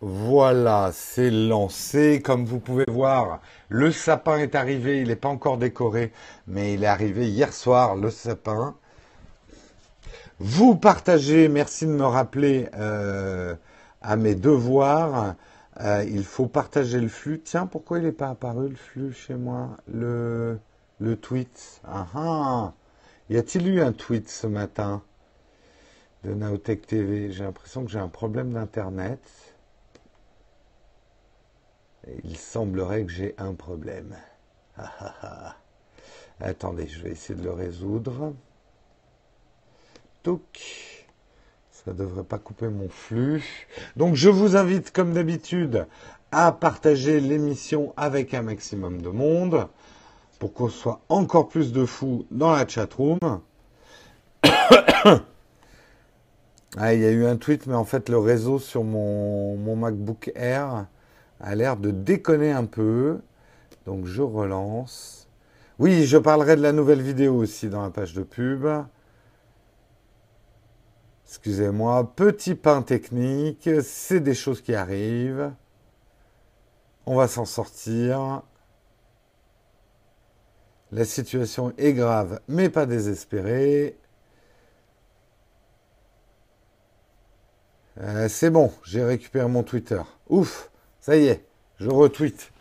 Voilà, c'est lancé. Comme vous pouvez voir, le sapin est arrivé. Il n'est pas encore décoré, mais il est arrivé hier soir, le sapin. Vous partagez, merci de me rappeler euh, à mes devoirs. Euh, il faut partager le flux. Tiens, pourquoi il n'est pas apparu le flux chez moi? Le, le tweet. Ah ah Y a-t-il eu un tweet ce matin? De Naotech TV J'ai l'impression que j'ai un problème d'internet. Il semblerait que j'ai un problème. Ah, ah, ah. Attendez, je vais essayer de le résoudre. Touc. Ça ne devrait pas couper mon flux. Donc je vous invite, comme d'habitude, à partager l'émission avec un maximum de monde pour qu'on soit encore plus de fous dans la chatroom. ah, il y a eu un tweet, mais en fait, le réseau sur mon, mon MacBook Air a l'air de déconner un peu. Donc je relance. Oui, je parlerai de la nouvelle vidéo aussi dans la page de pub. Excusez-moi, petit pain technique, c'est des choses qui arrivent. On va s'en sortir. La situation est grave, mais pas désespérée. Euh, c'est bon, j'ai récupéré mon Twitter. Ouf ça y est, je retweet.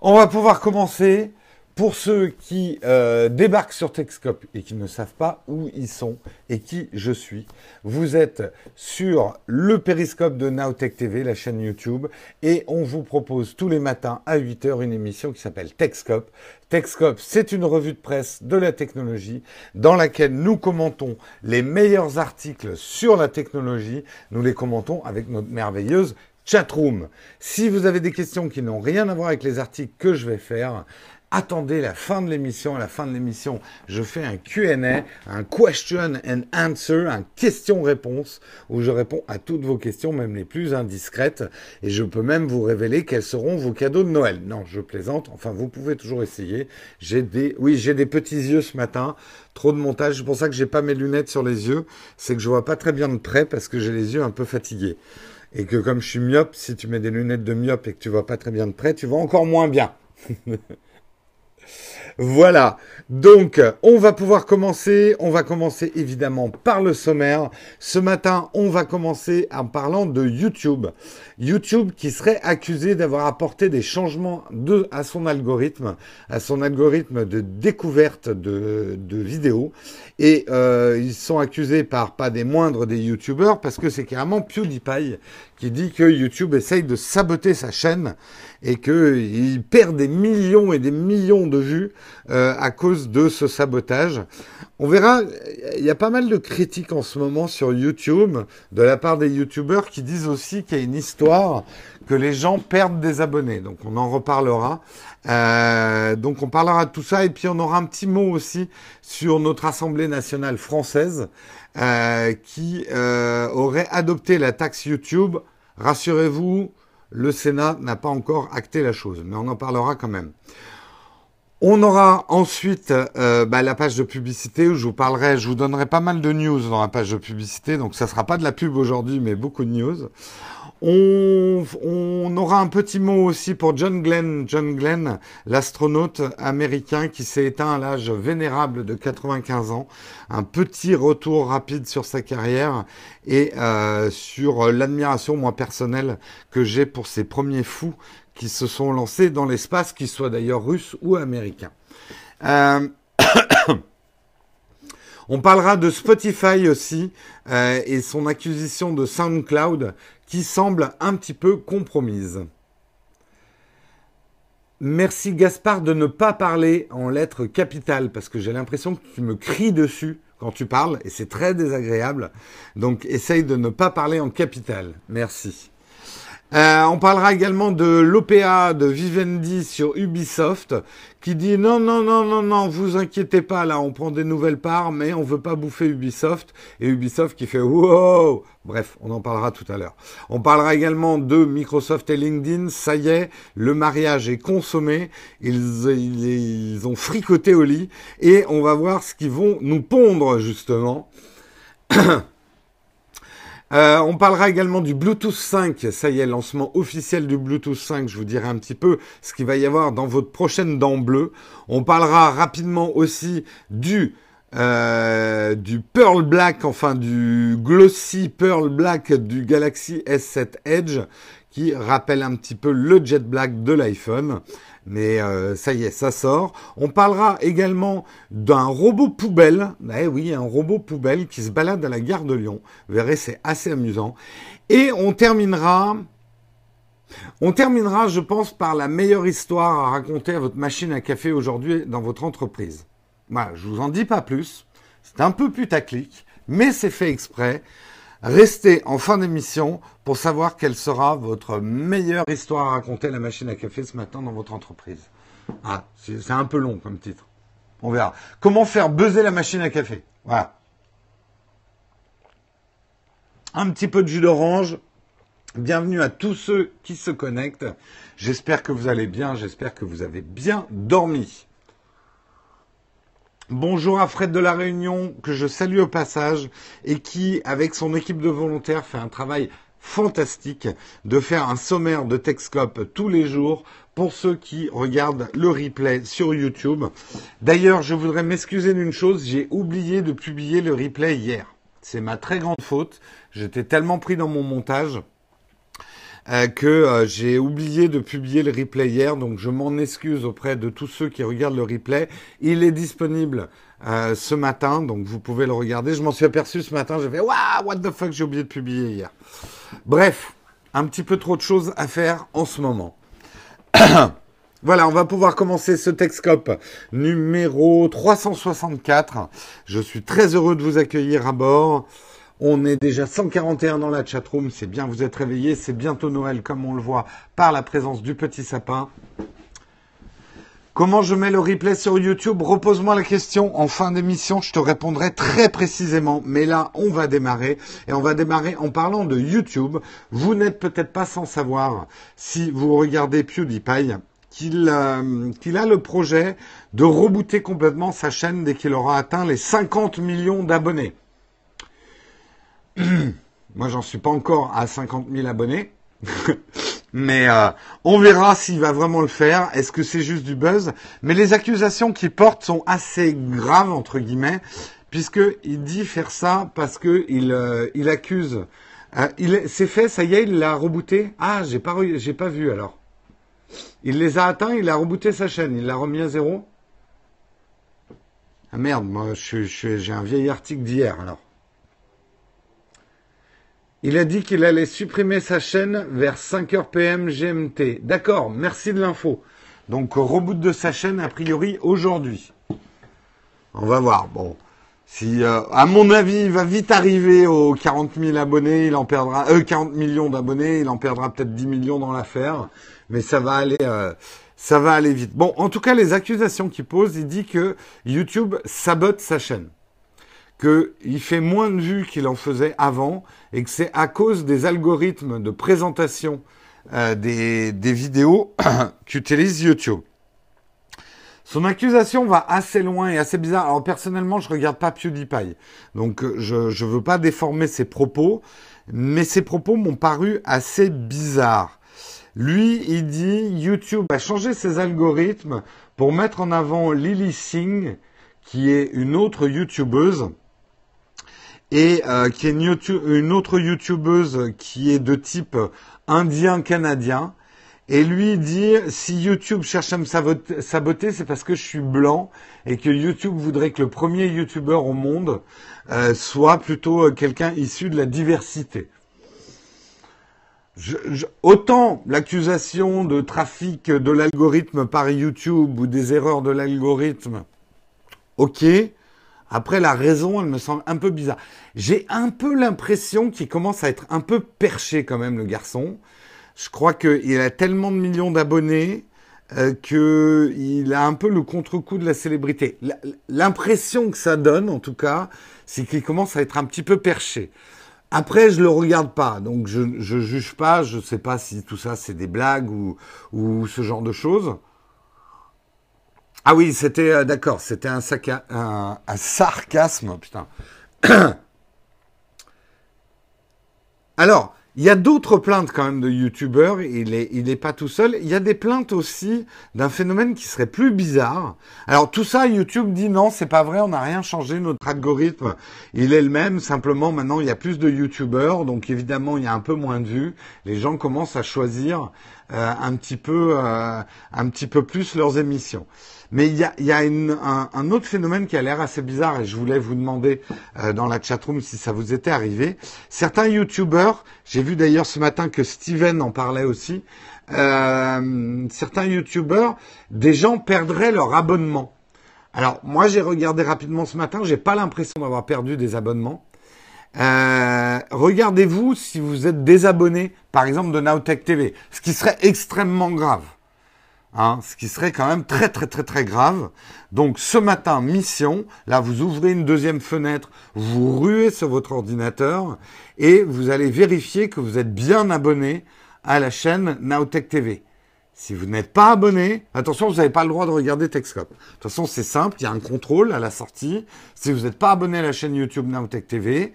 On va pouvoir commencer. Pour ceux qui euh, débarquent sur Techscope et qui ne savent pas où ils sont et qui je suis, vous êtes sur le périscope de Nowtech TV, la chaîne YouTube, et on vous propose tous les matins à 8h une émission qui s'appelle Techscope. Techscope, c'est une revue de presse de la technologie dans laquelle nous commentons les meilleurs articles sur la technologie. Nous les commentons avec notre merveilleuse chatroom. Si vous avez des questions qui n'ont rien à voir avec les articles que je vais faire, attendez la fin de l'émission. À la fin de l'émission, je fais un Q&A, un question and answer, un question-réponse, où je réponds à toutes vos questions, même les plus indiscrètes, et je peux même vous révéler quels seront vos cadeaux de Noël. Non, je plaisante. Enfin, vous pouvez toujours essayer. J'ai des, oui, j'ai des petits yeux ce matin. Trop de montage. C'est pour ça que j'ai pas mes lunettes sur les yeux. C'est que je vois pas très bien de près parce que j'ai les yeux un peu fatigués et que comme je suis myope, si tu mets des lunettes de myope et que tu vois pas très bien de près, tu vois encore moins bien. Voilà. Donc, on va pouvoir commencer. On va commencer évidemment par le sommaire. Ce matin, on va commencer en parlant de YouTube. YouTube qui serait accusé d'avoir apporté des changements à son algorithme, à son algorithme de découverte de, vidéos. Et euh, ils sont accusés par pas des moindres des YouTubers parce que c'est carrément PewDiePie qui dit que YouTube essaye de saboter sa chaîne et qu'il perd des millions et des millions de vues euh, à cause de ce sabotage. On verra, il y a pas mal de critiques en ce moment sur YouTube de la part des YouTubers qui disent aussi qu'il y a une histoire que les gens perdent des abonnés. Donc on en reparlera. Euh, donc on parlera de tout ça et puis on aura un petit mot aussi sur notre Assemblée nationale française qui euh, aurait adopté la taxe YouTube. Rassurez-vous, le Sénat n'a pas encore acté la chose, mais on en parlera quand même. On aura ensuite euh, bah, la page de publicité où je vous parlerai, je vous donnerai pas mal de news dans la page de publicité, donc ça sera pas de la pub aujourd'hui, mais beaucoup de news. On, aura un petit mot aussi pour John Glenn, John Glenn, l'astronaute américain qui s'est éteint à l'âge vénérable de 95 ans. Un petit retour rapide sur sa carrière et euh, sur l'admiration, moi personnelle, que j'ai pour ces premiers fous qui se sont lancés dans l'espace, qu'ils soient d'ailleurs russes ou américains. Euh, on parlera de Spotify aussi euh, et son acquisition de SoundCloud qui semble un petit peu compromise. Merci Gaspard de ne pas parler en lettres capitales parce que j'ai l'impression que tu me cries dessus quand tu parles et c'est très désagréable. Donc essaye de ne pas parler en capitale. Merci. Euh, on parlera également de l'OPA de Vivendi sur Ubisoft qui dit non, non, non, non, non, vous inquiétez pas, là, on prend des nouvelles parts, mais on veut pas bouffer Ubisoft. Et Ubisoft qui fait wow Bref, on en parlera tout à l'heure. On parlera également de Microsoft et LinkedIn. Ça y est, le mariage est consommé. Ils, ils ont fricoté au lit. Et on va voir ce qu'ils vont nous pondre, justement. Euh, on parlera également du Bluetooth 5. Ça y est, lancement officiel du Bluetooth 5. Je vous dirai un petit peu ce qu'il va y avoir dans votre prochaine dent bleue. On parlera rapidement aussi du euh, du Pearl Black, enfin du glossy Pearl Black du Galaxy S7 Edge, qui rappelle un petit peu le Jet Black de l'iPhone. Mais euh, ça y est, ça sort. On parlera également d'un robot poubelle. Eh oui, un robot poubelle qui se balade à la gare de Lyon. Vous verrez, c'est assez amusant. Et on terminera. On terminera, je pense, par la meilleure histoire à raconter à votre machine à café aujourd'hui dans votre entreprise. Voilà, je vous en dis pas plus. C'est un peu putaclic, mais c'est fait exprès. Restez en fin d'émission pour savoir quelle sera votre meilleure histoire à raconter la machine à café ce matin dans votre entreprise. Ah, c'est un peu long comme titre. On verra. Comment faire buzzer la machine à café? Voilà. Un petit peu de jus d'orange. Bienvenue à tous ceux qui se connectent. J'espère que vous allez bien. J'espère que vous avez bien dormi. Bonjour à Fred de la Réunion, que je salue au passage, et qui, avec son équipe de volontaires, fait un travail fantastique de faire un sommaire de Texcope tous les jours pour ceux qui regardent le replay sur YouTube. D'ailleurs, je voudrais m'excuser d'une chose, j'ai oublié de publier le replay hier. C'est ma très grande faute. J'étais tellement pris dans mon montage. Euh, que euh, j'ai oublié de publier le replay hier, donc je m'en excuse auprès de tous ceux qui regardent le replay. Il est disponible euh, ce matin, donc vous pouvez le regarder. Je m'en suis aperçu ce matin, j'ai fait Waouh, what the fuck, j'ai oublié de publier hier. Bref, un petit peu trop de choses à faire en ce moment. Voilà, on va pouvoir commencer ce Texcope numéro 364. Je suis très heureux de vous accueillir à bord. On est déjà 141 dans la chatroom, c'est bien, vous êtes réveillés, c'est bientôt Noël comme on le voit par la présence du petit sapin. Comment je mets le replay sur YouTube? Repose-moi la question en fin d'émission, je te répondrai très précisément. Mais là, on va démarrer et on va démarrer en parlant de YouTube. Vous n'êtes peut-être pas sans savoir si vous regardez PewDiePie qu'il euh, qu'il a le projet de rebooter complètement sa chaîne dès qu'il aura atteint les 50 millions d'abonnés. Moi, j'en suis pas encore à 50 000 abonnés. Mais euh, on verra s'il va vraiment le faire. Est-ce que c'est juste du buzz? Mais les accusations qu'il porte sont assez graves entre guillemets, puisque il dit faire ça parce que il, euh, il accuse. Euh, c'est fait, ça y est, il l'a rebooté. Ah, j'ai pas j'ai pas vu alors. Il les a atteints, il a rebooté sa chaîne, il l'a remis à zéro. Ah merde, moi j'ai un vieil article d'hier alors. Il a dit qu'il allait supprimer sa chaîne vers 5h PM GMT. D'accord, merci de l'info. Donc reboot de sa chaîne a priori aujourd'hui. On va voir. Bon, si euh, à mon avis il va vite arriver aux 40 000 abonnés, il en perdra euh, 40 millions d'abonnés, il en perdra peut-être 10 millions dans l'affaire, mais ça va aller. Euh, ça va aller vite. Bon, en tout cas, les accusations qu'il pose, il dit que YouTube sabote sa chaîne qu'il fait moins de vues qu'il en faisait avant et que c'est à cause des algorithmes de présentation euh, des, vidéos qu'utilise YouTube. Son accusation va assez loin et assez bizarre. Alors personnellement, je regarde pas PewDiePie, donc euh, je ne veux pas déformer ses propos, mais ses propos m'ont paru assez bizarres. Lui, il dit YouTube a changé ses algorithmes pour mettre en avant Lily Singh, qui est une autre YouTubeuse et euh, qui est une, autre youtubeuse qui est de type indien-canadien. Et lui dit, si YouTube cherche à me saboter, c'est parce que je suis blanc et que YouTube voudrait que le premier YouTuber au monde euh, soit plutôt euh, quelqu'un issu de la diversité. autant l'accusation de trafic de l'algorithme par YouTube ou des erreurs de l'algorithme, ok, après, la raison, elle me semble un peu bizarre. J'ai un peu l'impression qu'il commence à être un peu perché quand même, le garçon. Je crois qu'il a tellement de millions d'abonnés euh, qu'il a un peu le contre-coup de la célébrité. L'impression que ça donne, en tout cas, c'est qu'il commence à être un petit peu perché. Après, je le regarde pas, donc je, ne juge pas. Je ne sais pas si tout ça c'est des blagues ou, ou ce genre de choses. Ah oui, c'était euh, d'accord, c'était un, sarcasme, putain. Alors, il y a d'autres plaintes quand même de youtubeurs, il n'est il est pas tout seul. Il y a des plaintes aussi d'un phénomène qui serait plus bizarre. Alors tout ça, YouTube dit non, c'est pas vrai, on n'a rien changé, notre algorithme, il est le même, simplement maintenant il y a plus de youtubeurs, donc évidemment il y a un peu moins de vues. Les gens commencent à choisir euh, un petit peu, euh, un petit peu plus leurs émissions. Mais il y a, un, autre phénomène qui a l'air assez bizarre et je voulais vous demander euh, dans la chatroom si ça vous était arrivé. Certains youtubeurs, j'ai vu d'ailleurs ce matin que Steven en parlait aussi, euh, certains youtubeurs, des gens perdraient leur abonnement. Alors moi j'ai regardé rapidement ce matin, j'ai pas l'impression d'avoir perdu des abonnements. Euh, regardez-vous si vous êtes désabonné, par exemple, de Nowtech TV, ce qui serait extrêmement grave. Hein, ce qui serait quand même très très très très grave. Donc ce matin, mission, là vous ouvrez une deuxième fenêtre, vous ruez sur votre ordinateur et vous allez vérifier que vous êtes bien abonné à la chaîne Nowtech TV. Si vous n'êtes pas abonné, attention, vous n'avez pas le droit de regarder Techscope. De toute façon, c'est simple, il y a un contrôle à la sortie. Si vous n'êtes pas abonné à la chaîne YouTube Nowtech TV,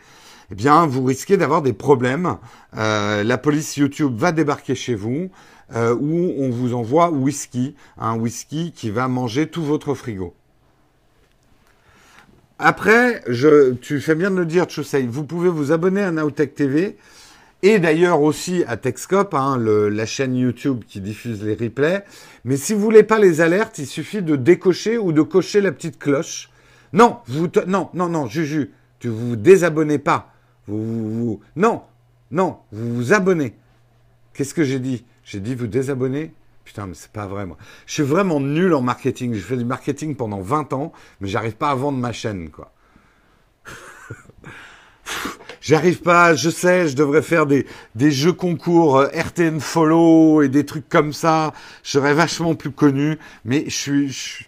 eh bien, vous risquez d'avoir des problèmes. Euh, la police YouTube va débarquer chez vous, euh, où on vous envoie whisky, un whisky qui va manger tout votre frigo. Après, tu fais bien de le dire, Chusei, vous pouvez vous abonner à Nowtech TV et d'ailleurs aussi à Techscope, hein, le, la chaîne YouTube qui diffuse les replays. Mais si vous voulez pas les alertes, il suffit de décocher ou de cocher la petite cloche. Non, non, non, non, Juju, tu vous désabonnez pas. Non, non, vous vous abonnez. Qu'est-ce que j'ai dit? J'ai dit vous désabonner Putain, mais c'est pas vrai, moi. Je suis vraiment nul en marketing. J'ai fait du marketing pendant 20 ans, mais j'arrive pas à vendre ma chaîne, quoi. J'arrive pas, je sais, je devrais faire des, des jeux concours euh, RTN Follow et des trucs comme ça. Je serais vachement plus connu, mais je suis,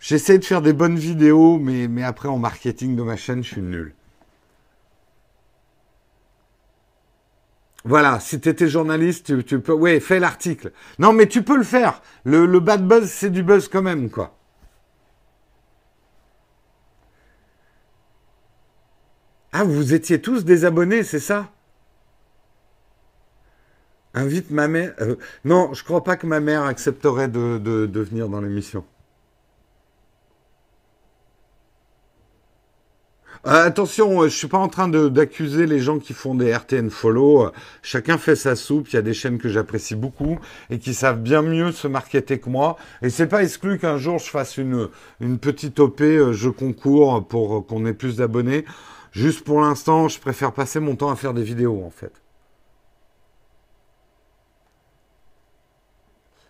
j'essaie de faire des bonnes vidéos, mais, mais après en marketing de ma chaîne, je suis nul. Voilà, si tu étais journaliste, tu, peux... Oui, fais l'article. Non, mais tu peux le faire. Le, bad buzz, c'est du buzz quand même, quoi. Ah, vous étiez tous désabonnés, c'est ça? Invite ma mère. Euh, non, je crois pas que ma mère accepterait de, de venir dans l'émission. Attention, euh, je suis pas en train d'accuser les gens qui font des RTN follow. Chacun fait sa soupe. Il y a des chaînes que j'apprécie beaucoup et qui savent bien mieux se marketer que moi. Et c'est pas exclu qu'un jour je fasse une, une petite OP, euh, je concours pour qu'on ait plus d'abonnés. Juste pour l'instant, je préfère passer mon temps à faire des vidéos en fait.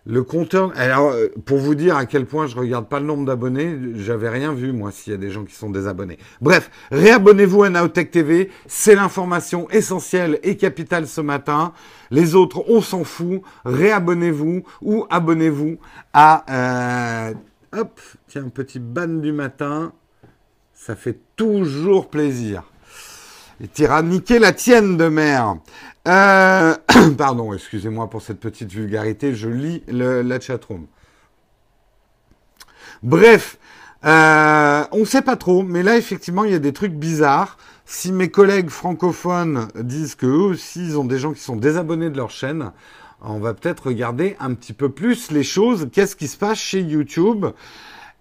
Le compteur, alors euh, pour vous dire à quel point je regarde pas le nombre d'abonnés, j'avais rien vu moi s'il y a des gens qui sont désabonnés. Bref, réabonnez-vous à Naotech TV, c'est l'information essentielle et capitale ce matin. Les autres, on s'en fout. Réabonnez-vous ou abonnez-vous à euh, hop, tiens un petit ban du matin, ça fait toujours plaisir. Et la tienne de mer. Euh, pardon, excusez-moi pour cette petite vulgarité, je lis le, la chatroom. Bref, euh, on ne sait pas trop, mais là effectivement il y a des trucs bizarres. Si mes collègues francophones disent que eux aussi ils ont des gens qui sont désabonnés de leur chaîne, on va peut-être regarder un petit peu plus les choses. Qu'est-ce qui se passe chez YouTube?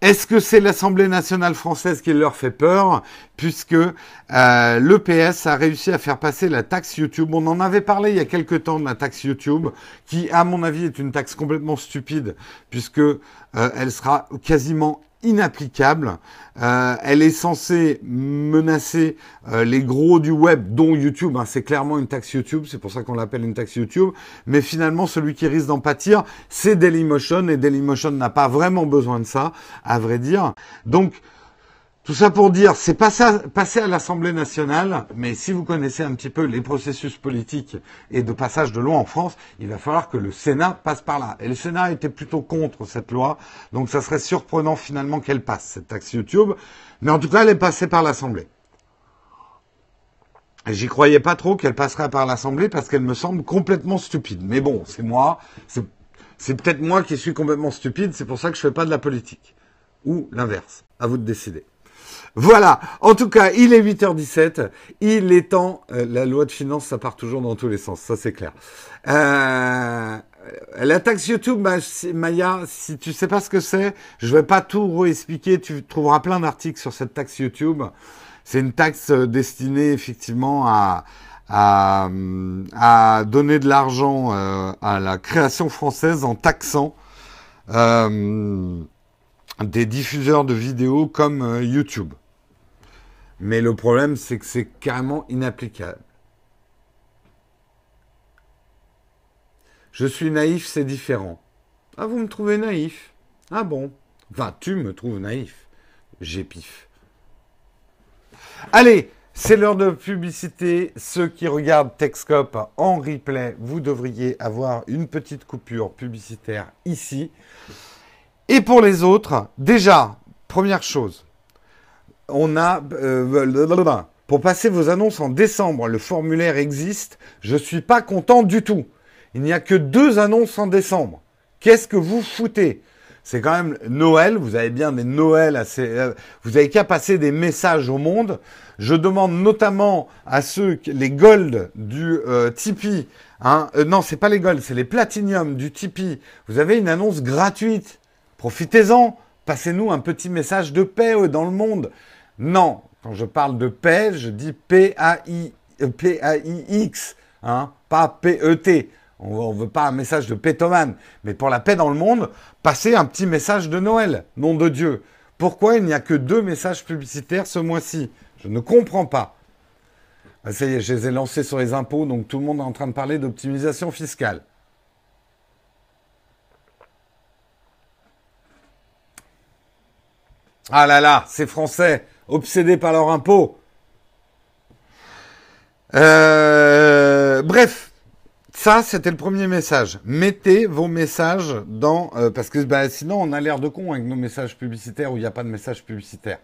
Est-ce que c'est l'Assemblée nationale française qui leur fait peur puisque euh, l'EPS a réussi à faire passer la taxe YouTube? On en avait parlé il y a quelque temps de la taxe YouTube, qui à mon avis est une taxe complètement stupide puisque euh, elle sera quasiment inapplicable. Euh, elle est censée menacer euh, les gros du web, dont YouTube. Hein, c'est clairement une taxe YouTube, c'est pour ça qu'on l'appelle une taxe YouTube. Mais finalement, celui qui risque d'en pâtir, c'est Dailymotion, et Dailymotion n'a pas vraiment besoin de ça, à vrai dire. Donc, tout ça pour dire, c'est passé à, à l'Assemblée nationale, mais si vous connaissez un petit peu les processus politiques et de passage de loi en France, il va falloir que le Sénat passe par là. Et le Sénat était plutôt contre cette loi, donc ça serait surprenant finalement qu'elle passe, cette taxe YouTube. Mais en tout cas, elle est passée par l'Assemblée. J'y croyais pas trop qu'elle passerait par l'Assemblée parce qu'elle me semble complètement stupide. Mais bon, c'est moi, c'est peut-être moi qui suis complètement stupide, c'est pour ça que je fais pas de la politique. Ou l'inverse. À vous de décider. Voilà. En tout cas, il est 8h17. Il est temps. Euh, la loi de finances, ça part toujours dans tous les sens. Ça, c'est clair. Euh, la taxe YouTube, Maya, si tu sais pas ce que c'est, je vais pas tout réexpliquer. Tu trouveras plein d'articles sur cette taxe YouTube. C'est une taxe euh, destinée effectivement à, à, à donner de l'argent euh, à la création française en taxant euh, des diffuseurs de vidéos comme YouTube. Mais le problème, c'est que c'est carrément inapplicable. Je suis naïf, c'est différent. Ah, vous me trouvez naïf Ah bon Enfin, tu me trouves naïf. J'ai pif. Allez, c'est l'heure de publicité. Ceux qui regardent Techscope en replay, vous devriez avoir une petite coupure publicitaire ici. Et pour les autres, déjà, première chose, on a... Euh, pour passer vos annonces en décembre, le formulaire existe. Je ne suis pas content du tout. Il n'y a que deux annonces en décembre. Qu'est-ce que vous foutez? C'est quand même Noël. Vous avez bien des Noëls assez. Euh, vous avez qu'à passer des messages au monde. Je demande notamment à ceux, les gold du euh, Tipeee. Hein, euh, non, c'est pas les gold, c'est les platinum du Tipeee. Vous avez une annonce gratuite. Profitez-en. Passez-nous un petit message de paix dans le monde. Non, quand je parle de paix, je dis P-A-I-X, hein, pas P-E-T. On ne veut pas un message de pétomane, mais pour la paix dans le monde, passez un petit message de Noël, nom de Dieu. Pourquoi il n'y a que deux messages publicitaires ce mois-ci? Je ne comprends pas. Ah, ça y est, je les ai lancés sur les impôts, donc tout le monde est en train de parler d'optimisation fiscale. Ah là là, ces Français, obsédés par leur impôt. Euh, bref, ça, c'était le premier message. Mettez vos messages dans... Euh, parce que bah, sinon, on a l'air de con avec nos messages publicitaires où il n'y a pas de message publicitaire.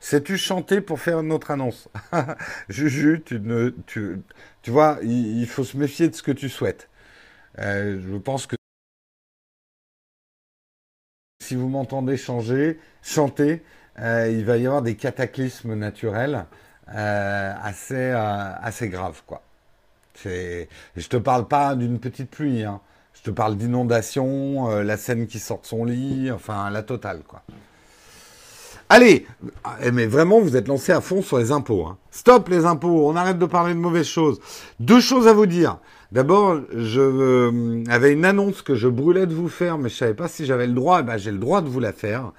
Sais-tu chanter pour faire notre annonce? Juju, tu, ne, tu, tu vois, il, faut se méfier de ce que tu souhaites. Euh, je pense que si vous m'entendez changer, chanter, il va y avoir des cataclysmes naturels euh, assez, euh, assez graves, quoi. Je te parle pas d'une petite pluie, hein. je te parle d'inondation, la scène qui sort de son lit, enfin la totale, quoi. Allez, eh, mais vraiment, vous êtes lancé à fond sur les impôts. Hein. Stop les impôts, on arrête de parler de mauvaises choses. Deux choses à vous dire. D'abord, je euh, avais une annonce que je brûlais de vous faire, mais je savais pas si j'avais le droit. Eh ben, j'ai le droit de vous la faire.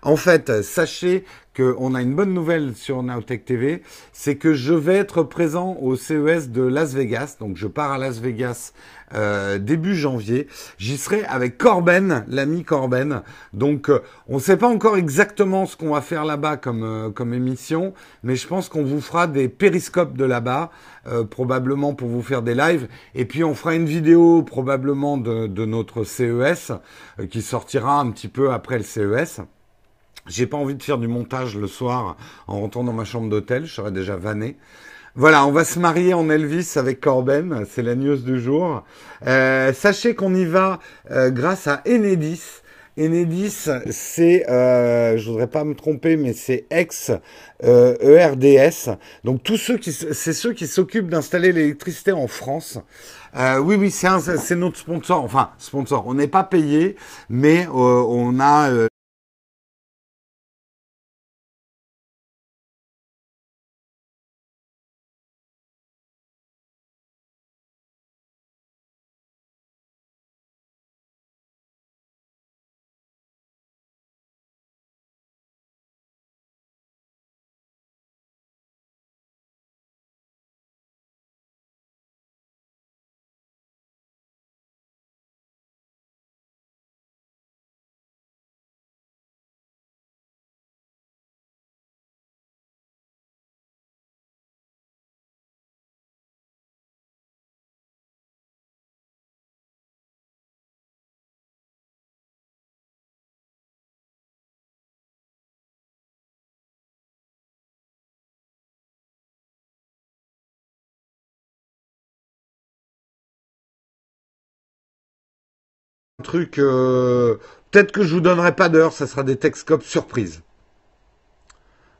En fait, sachez qu'on a une bonne nouvelle sur Nowtech TV, c'est que je vais être présent au CES de Las Vegas. Donc, je pars à Las Vegas euh, début janvier. J'y serai avec Corben, l'ami Corben. Donc, euh, on ne sait pas encore exactement ce qu'on va faire là-bas comme, comme émission, mais je pense qu'on vous fera des périscopes de là-bas. Euh, probablement pour vous faire des lives. Et puis on fera une vidéo probablement de, notre CES euh, qui sortira un petit peu après le CES. J'ai pas envie de faire du montage le soir en rentrant dans ma chambre d'hôtel, je serais déjà vanné. Voilà, on va se marier en Elvis avec Corben, c'est la news du jour. Euh, sachez qu'on y va grâce à Enedis. Enedis, c'est, euh, je voudrais pas me tromper, mais c'est ex euh, ERDS. Donc tous ceux qui, c'est ceux qui s'occupent d'installer l'électricité en France. Euh, oui, oui, c'est notre sponsor. Enfin, sponsor. On n'est pas payé, mais euh, on a truc. Euh, peut-être que je vous donnerai pas d'heure, ça sera des Texcopes surprises.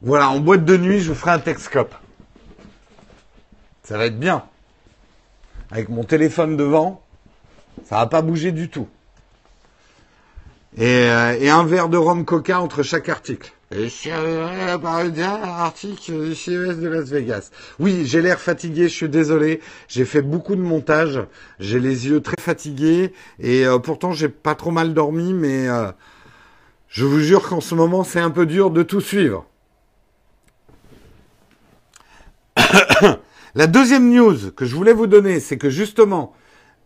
Voilà, en boîte de nuit, je vous ferai un Texcope. Ça va être bien. Avec mon téléphone devant, ça va pas bouger du tout. Et, euh, un verre de rhum coca entre chaque article. Et je par dernier article du CES de Las Vegas. Oui, j'ai l'air fatigué, je suis désolé. J'ai fait beaucoup de montage. J'ai les yeux très fatigués. Et euh, pourtant, j'ai pas trop mal dormi, mais euh, je vous jure qu'en ce moment, c'est un peu dur de tout suivre. La deuxième news que je voulais vous donner, c'est que justement,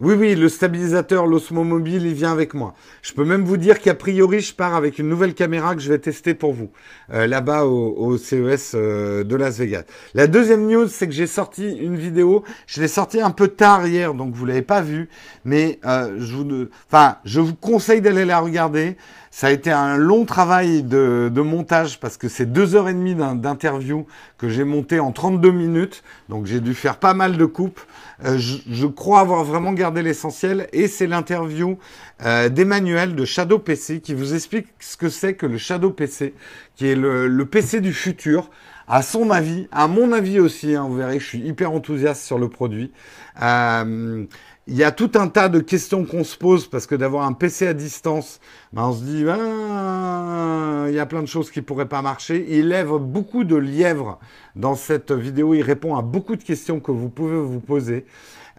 oui, oui, le stabilisateur, l'Osmo Mobile, il vient avec moi. Je peux même vous dire qu'a priori, je pars avec une nouvelle caméra que je vais tester pour vous, euh, là-bas au, CES euh, de Las Vegas. La deuxième news, c'est que j'ai sorti une vidéo. Je l'ai sortie un peu tard hier, donc vous l'avez pas vue, mais euh, je vous, enfin, je vous conseille d'aller la regarder. Ça a été un long travail de, de montage parce que c'est deux heures et demie d'interview que j'ai monté en 32 minutes. Donc j'ai dû faire pas mal de coupes. Euh, je, crois avoir vraiment gardé l'essentiel et c'est l'interview euh, d'Emmanuel de Shadow PC qui vous explique ce que c'est que le Shadow PC, qui est le, le, PC du futur. À son avis, à mon avis aussi, hein, vous verrez, je suis hyper enthousiaste sur le produit. Euh, il y a tout un tas de questions qu'on se pose parce que d'avoir un PC à distance, ben on se dit, ben, il y a plein de choses qui pourraient pas marcher. Il lève beaucoup de lièvres dans cette vidéo. Il répond à beaucoup de questions que vous pouvez vous poser.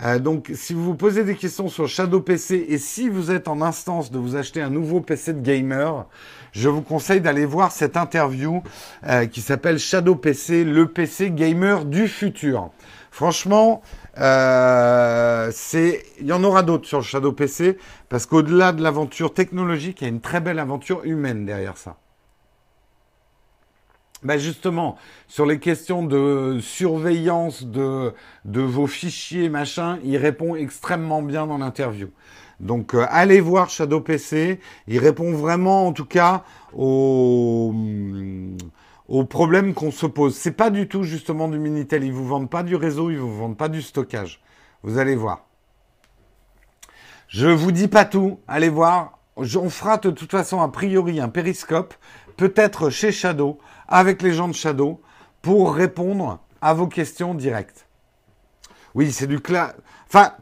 Euh, donc, si vous vous posez des questions sur Shadow PC et si vous êtes en instance de vous acheter un nouveau PC de gamer, je vous conseille d'aller voir cette interview euh, qui s'appelle Shadow PC, le PC gamer du futur. Franchement, euh, il y en aura d'autres sur Shadow PC parce qu'au-delà de l'aventure technologique, il y a une très belle aventure humaine derrière ça. Ben justement, sur les questions de surveillance de, de vos fichiers, machin, il répond extrêmement bien dans l'interview. Donc euh, allez voir Shadow PC, il répond vraiment en tout cas aux aux problèmes qu'on se pose. C'est pas du tout justement du Minitel. Ils vous vendent pas du réseau, ils vous vendent pas du stockage. Vous allez voir. Je vous dis pas tout. Allez voir. On fera de toute façon a priori un périscope, peut-être chez Shadow, avec les gens de Shadow, pour répondre à vos questions directes. Oui, c'est du cloud. Enfin,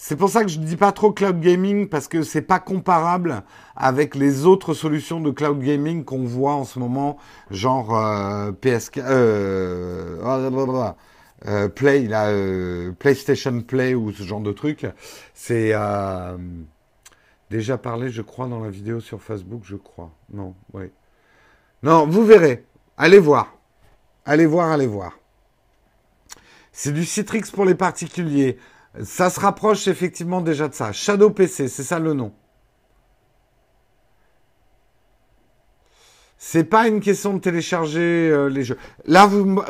c'est pour ça que je ne dis pas trop cloud gaming parce que c'est pas comparable avec les autres solutions de cloud gaming qu'on voit en ce moment, genre euh, PSK, euh, oh, euh, Play, PlayStation Play ou ce genre de truc. C'est déjà parlé, je crois, dans la vidéo sur Facebook, je crois. Non, oui. Non, vous verrez. Allez voir. Allez voir, allez voir. C'est du Citrix pour les particuliers. Ça se rapproche effectivement déjà de ça. Shadow PC, c'est ça le nom. C'est pas une question de télécharger euh, les jeux. Là,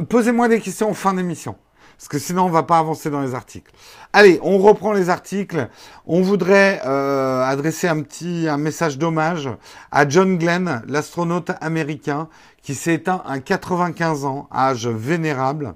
posez-moi des questions en fin d'émission. Parce que sinon, on va pas avancer dans les articles. Allez, on reprend les articles. On voudrait euh, adresser un petit un message d'hommage à John Glenn, l'astronaute américain, qui s'est éteint à 95 ans, âge vénérable.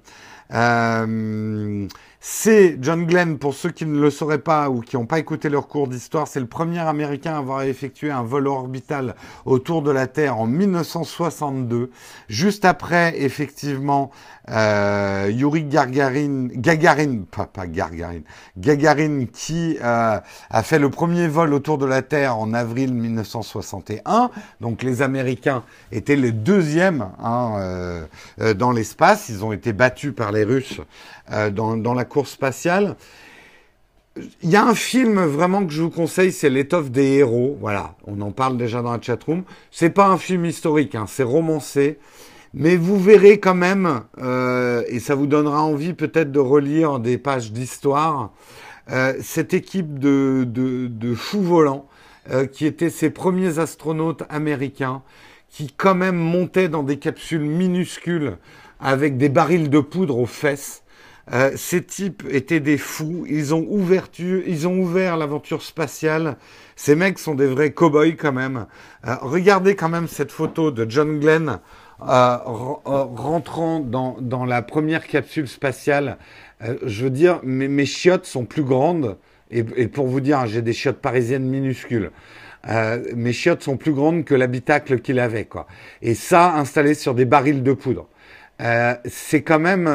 Euh, c'est John Glenn, pour ceux qui ne le sauraient pas ou qui n'ont pas écouté leur cours d'histoire, c'est le premier Américain à avoir effectué un vol orbital autour de la Terre en 1962, juste après effectivement euh, Yuri Gagarin, Gagarin, pas, pas Gagarin, Gagarin qui euh, a fait le premier vol autour de la Terre en avril 1961. Donc les Américains étaient les deuxièmes hein, euh, euh, dans l'espace. Ils ont été battus par les Russes euh, dans, la course spatiale. Il y a un film vraiment que je vous conseille, c'est L'étoffe des héros. Voilà, on en parle déjà dans la chatroom. C'est pas un film historique, hein, c'est romancé. Mais vous verrez quand même, euh, et ça vous donnera envie peut-être de relire des pages d'histoire, euh, cette équipe de, de, fous volants, qui étaient ces premiers astronautes américains, qui quand même montaient dans des capsules minuscules avec des barils de poudre aux fesses. Euh, ces types étaient des fous. Ils ont ouvert, ils ont ouvert l'aventure spatiale. Ces mecs sont des vrais cow-boys quand même. Euh, regardez quand même cette photo de John Glenn euh, rentrant dans, la première capsule spatiale, je veux dire, mes, chiottes sont plus grandes. Et, et pour vous dire, j'ai des chiottes parisiennes minuscules. Mes chiottes sont plus grandes que l'habitacle qu'il avait, quoi. Et ça, installé sur des barils de poudre. C'est quand même,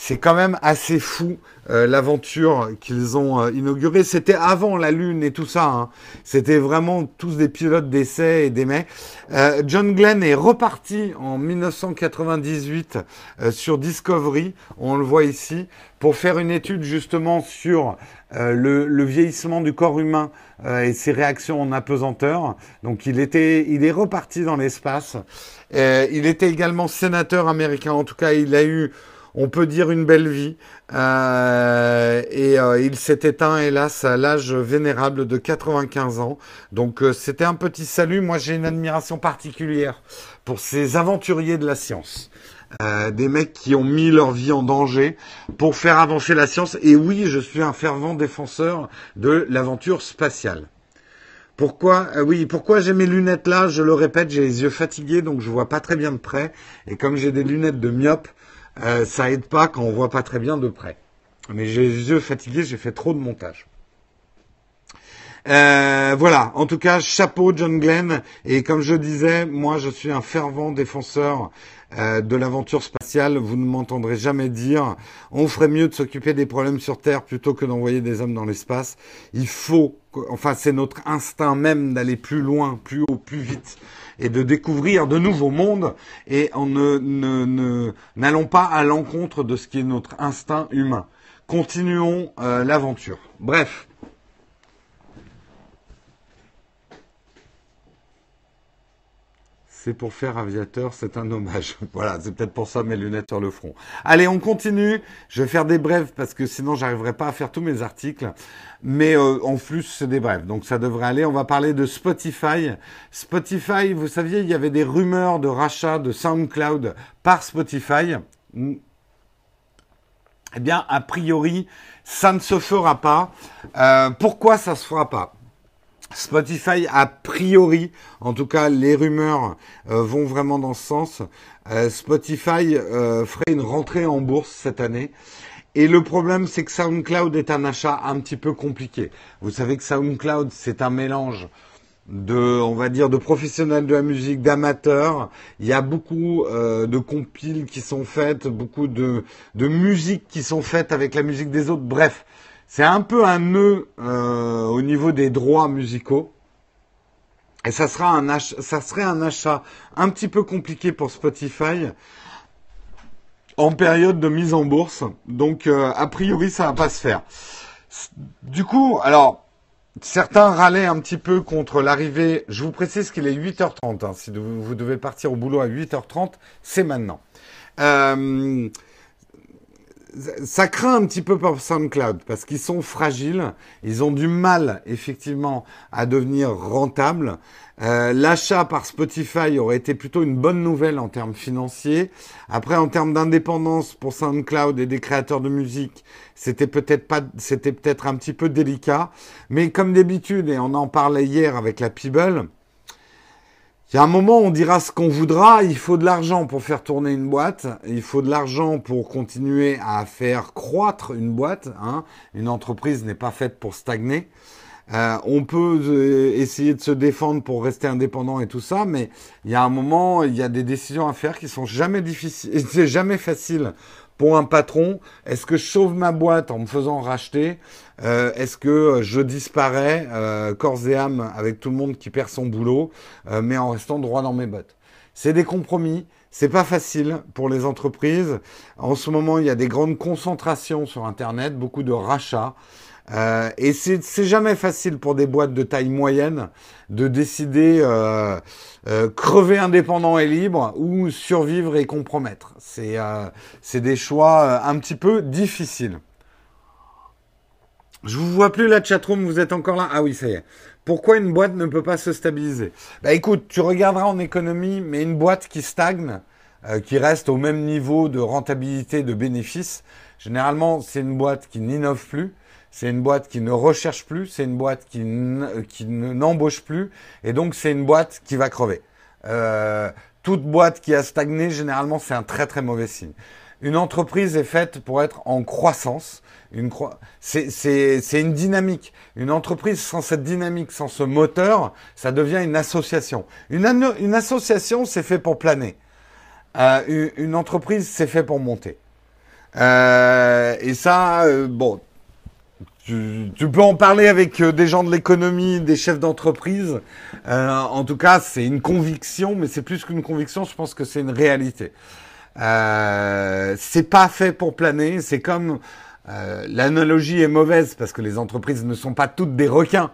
c'est quand même assez fou euh, l'aventure qu'ils ont euh, inaugurée. C'était avant la Lune et tout ça. Hein. C'était vraiment tous des pilotes d'essai et des. Euh, John Glenn est reparti en 1998 euh, sur Discovery, on le voit ici, pour faire une étude justement sur euh, le, le vieillissement du corps humain euh, et ses réactions en apesanteur. Donc il était, il est reparti dans l'espace. Il était également sénateur américain. En tout cas, il a eu, on peut dire, une belle vie. Euh, et euh, il s'est éteint, hélas, à l'âge vénérable de 95 ans. Donc euh, c'était un petit salut. Moi, j'ai une admiration particulière pour ces aventuriers de la science. Des mecs qui ont mis leur vie en danger pour faire avancer la science. Et oui, je suis un fervent défenseur de l'aventure spatiale. Pourquoi Oui, pourquoi j'ai mes lunettes là? Je le répète, j'ai les yeux fatigués, donc je vois pas très bien de près. Et comme j'ai des lunettes de myope, euh, ça aide pas quand on voit pas très bien de près. Mais j'ai les yeux fatigués, j'ai fait trop de montage. Euh, voilà, en tout cas, chapeau John Glenn. Et comme je disais, moi je suis un fervent défenseur euh, de l'aventure spatiale. Vous ne m'entendrez jamais dire on ferait mieux de s'occuper des problèmes sur Terre plutôt que d'envoyer des hommes dans l'espace. Il faut, enfin c'est notre instinct même d'aller plus loin, plus haut, plus vite et de découvrir de nouveaux mondes et en ne, ne, n'allons pas à l'encontre de ce qui est notre instinct humain. Continuons euh, l'aventure. Bref. C'est pour faire aviateur, c'est un hommage. Voilà, c'est peut-être pour ça mes lunettes sur le front. Allez, on continue. Je vais faire des brèves parce que sinon j'arriverai pas à faire tous mes articles. Mais euh, en plus, c'est des brèves, donc ça devrait aller. On va parler de Spotify. Spotify, vous saviez, il y avait des rumeurs de rachat de SoundCloud par Spotify. Mm. Eh bien, a priori, ça ne se fera pas. Euh, pourquoi ça se fera pas? Spotify, a priori, en tout cas, les rumeurs euh, vont vraiment dans ce sens. Euh, Spotify euh, ferait une rentrée en bourse cette année. Et le problème, c'est que SoundCloud est un achat un petit peu compliqué. Vous savez que SoundCloud, c'est un mélange de, on va dire, de professionnels de la musique, d'amateurs. Il y a beaucoup euh, de compiles qui sont faites, beaucoup de, de musiques qui sont faites avec la musique des autres. Bref, c'est un peu un nœud euh, au niveau des droits musicaux. Et ça sera un achat, ça serait un achat un petit peu compliqué pour Spotify en période de mise en bourse. Donc euh, a priori ça va pas se faire. Du coup, alors certains râlaient un petit peu contre l'arrivée. Je vous précise qu'il est 8h30. hein. si vous devez partir au boulot à 8h30, c'est maintenant. Euh, ça craint un petit peu pour SoundCloud parce qu'ils sont fragiles, ils ont du mal effectivement à devenir rentables. Euh, L'achat par Spotify aurait été plutôt une bonne nouvelle en termes financiers. Après, en termes d'indépendance pour SoundCloud et des créateurs de musique, c'était peut-être pas, c'était peut-être un petit peu délicat. Mais comme d'habitude, et on en parlait hier avec la Peeble, il y a un moment, on dira ce qu'on voudra. Il faut de l'argent pour faire tourner une boîte. Il faut de l'argent pour continuer à faire croître une boîte. Hein. Une entreprise n'est pas faite pour stagner. Euh, on peut euh, essayer de se défendre pour rester indépendant et tout ça, mais il y a un moment, il y a des décisions à faire qui sont jamais difficiles. C'est jamais facile pour un patron. Est-ce que je sauve ma boîte en me faisant racheter euh, Est-ce que je disparais euh, corps et âme avec tout le monde qui perd son boulot, euh, mais en restant droit dans mes bottes? C'est des compromis. C'est pas facile pour les entreprises. En ce moment, il y a des grandes concentrations sur Internet, beaucoup de rachats. Euh, et c'est jamais facile pour des boîtes de taille moyenne de décider euh, euh, crever indépendant et libre ou survivre et compromettre. C'est euh, des choix un petit peu difficiles. Je vous vois plus la chatroom, vous êtes encore là? Ah oui, ça y est. Pourquoi une boîte ne peut pas se stabiliser? Bah écoute, tu regarderas en économie, mais une boîte qui stagne, qui reste au même niveau de rentabilité, de bénéfice, généralement c'est une boîte qui n'innove plus, c'est une boîte qui ne recherche plus, c'est une boîte qui, qui ne- n'embauche plus, et donc c'est une boîte qui va crever. Euh, toute boîte qui a stagné, généralement, c'est un très très mauvais signe. Une entreprise est faite pour être en croissance. Une croi- c'est, c'est, c'est une dynamique. Une entreprise sans cette dynamique, sans ce moteur, ça devient une association. Une, anno- une association, c'est fait pour planer. Euh, une, entreprise, c'est fait pour monter. Euh, et ça, bon, tu, peux en parler avec des gens de l'économie, des chefs d'entreprise. en tout cas, c'est une conviction, mais c'est plus qu'une conviction. Je pense que c'est une réalité. Euh, c'est pas fait pour planer. C'est comme euh, l'analogie est mauvaise parce que les entreprises ne sont pas toutes des requins.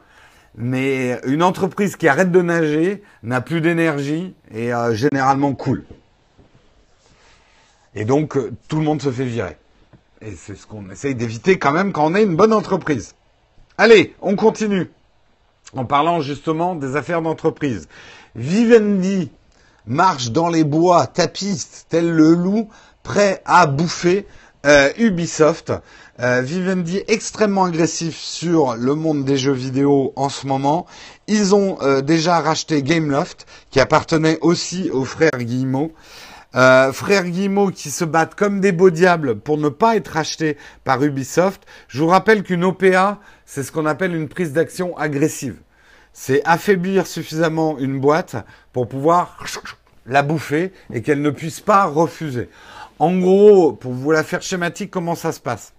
Mais une entreprise qui arrête de nager n'a plus d'énergie et euh, généralement coule. Et donc euh, tout le monde se fait virer. Et c'est ce qu'on essaye d'éviter quand même quand on est une bonne entreprise. Allez, on continue. En parlant justement des affaires d'entreprise. Vivendi marche dans les bois, tapiste, tel le loup, prêt à bouffer euh, Ubisoft. Euh, Vivendi extrêmement agressif sur le monde des jeux vidéo en ce moment. Ils ont euh, déjà racheté Gameloft, qui appartenait aussi aux frères Guillemot. Euh, frères Guillemot qui se battent comme des beaux diables pour ne pas être achetés par Ubisoft. Je vous rappelle qu'une OPA, c'est ce qu'on appelle une prise d'action agressive c'est affaiblir suffisamment une boîte pour pouvoir la bouffer et qu'elle ne puisse pas refuser. En gros, pour vous la faire schématique, comment ça se passe?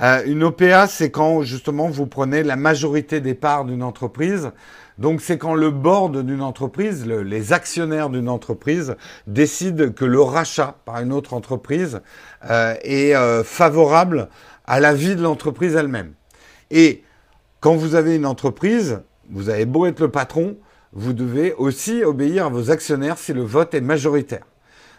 Euh, Une OPA, c'est quand justement vous prenez la majorité des parts d'une entreprise. Donc c'est quand le board d'une entreprise, les actionnaires d'une entreprise décident que le rachat par une autre entreprise euh, est euh, favorable à la vie de l'entreprise elle-même. Et quand vous avez une entreprise, vous avez beau être le patron, vous devez aussi obéir à vos actionnaires si le vote est majoritaire.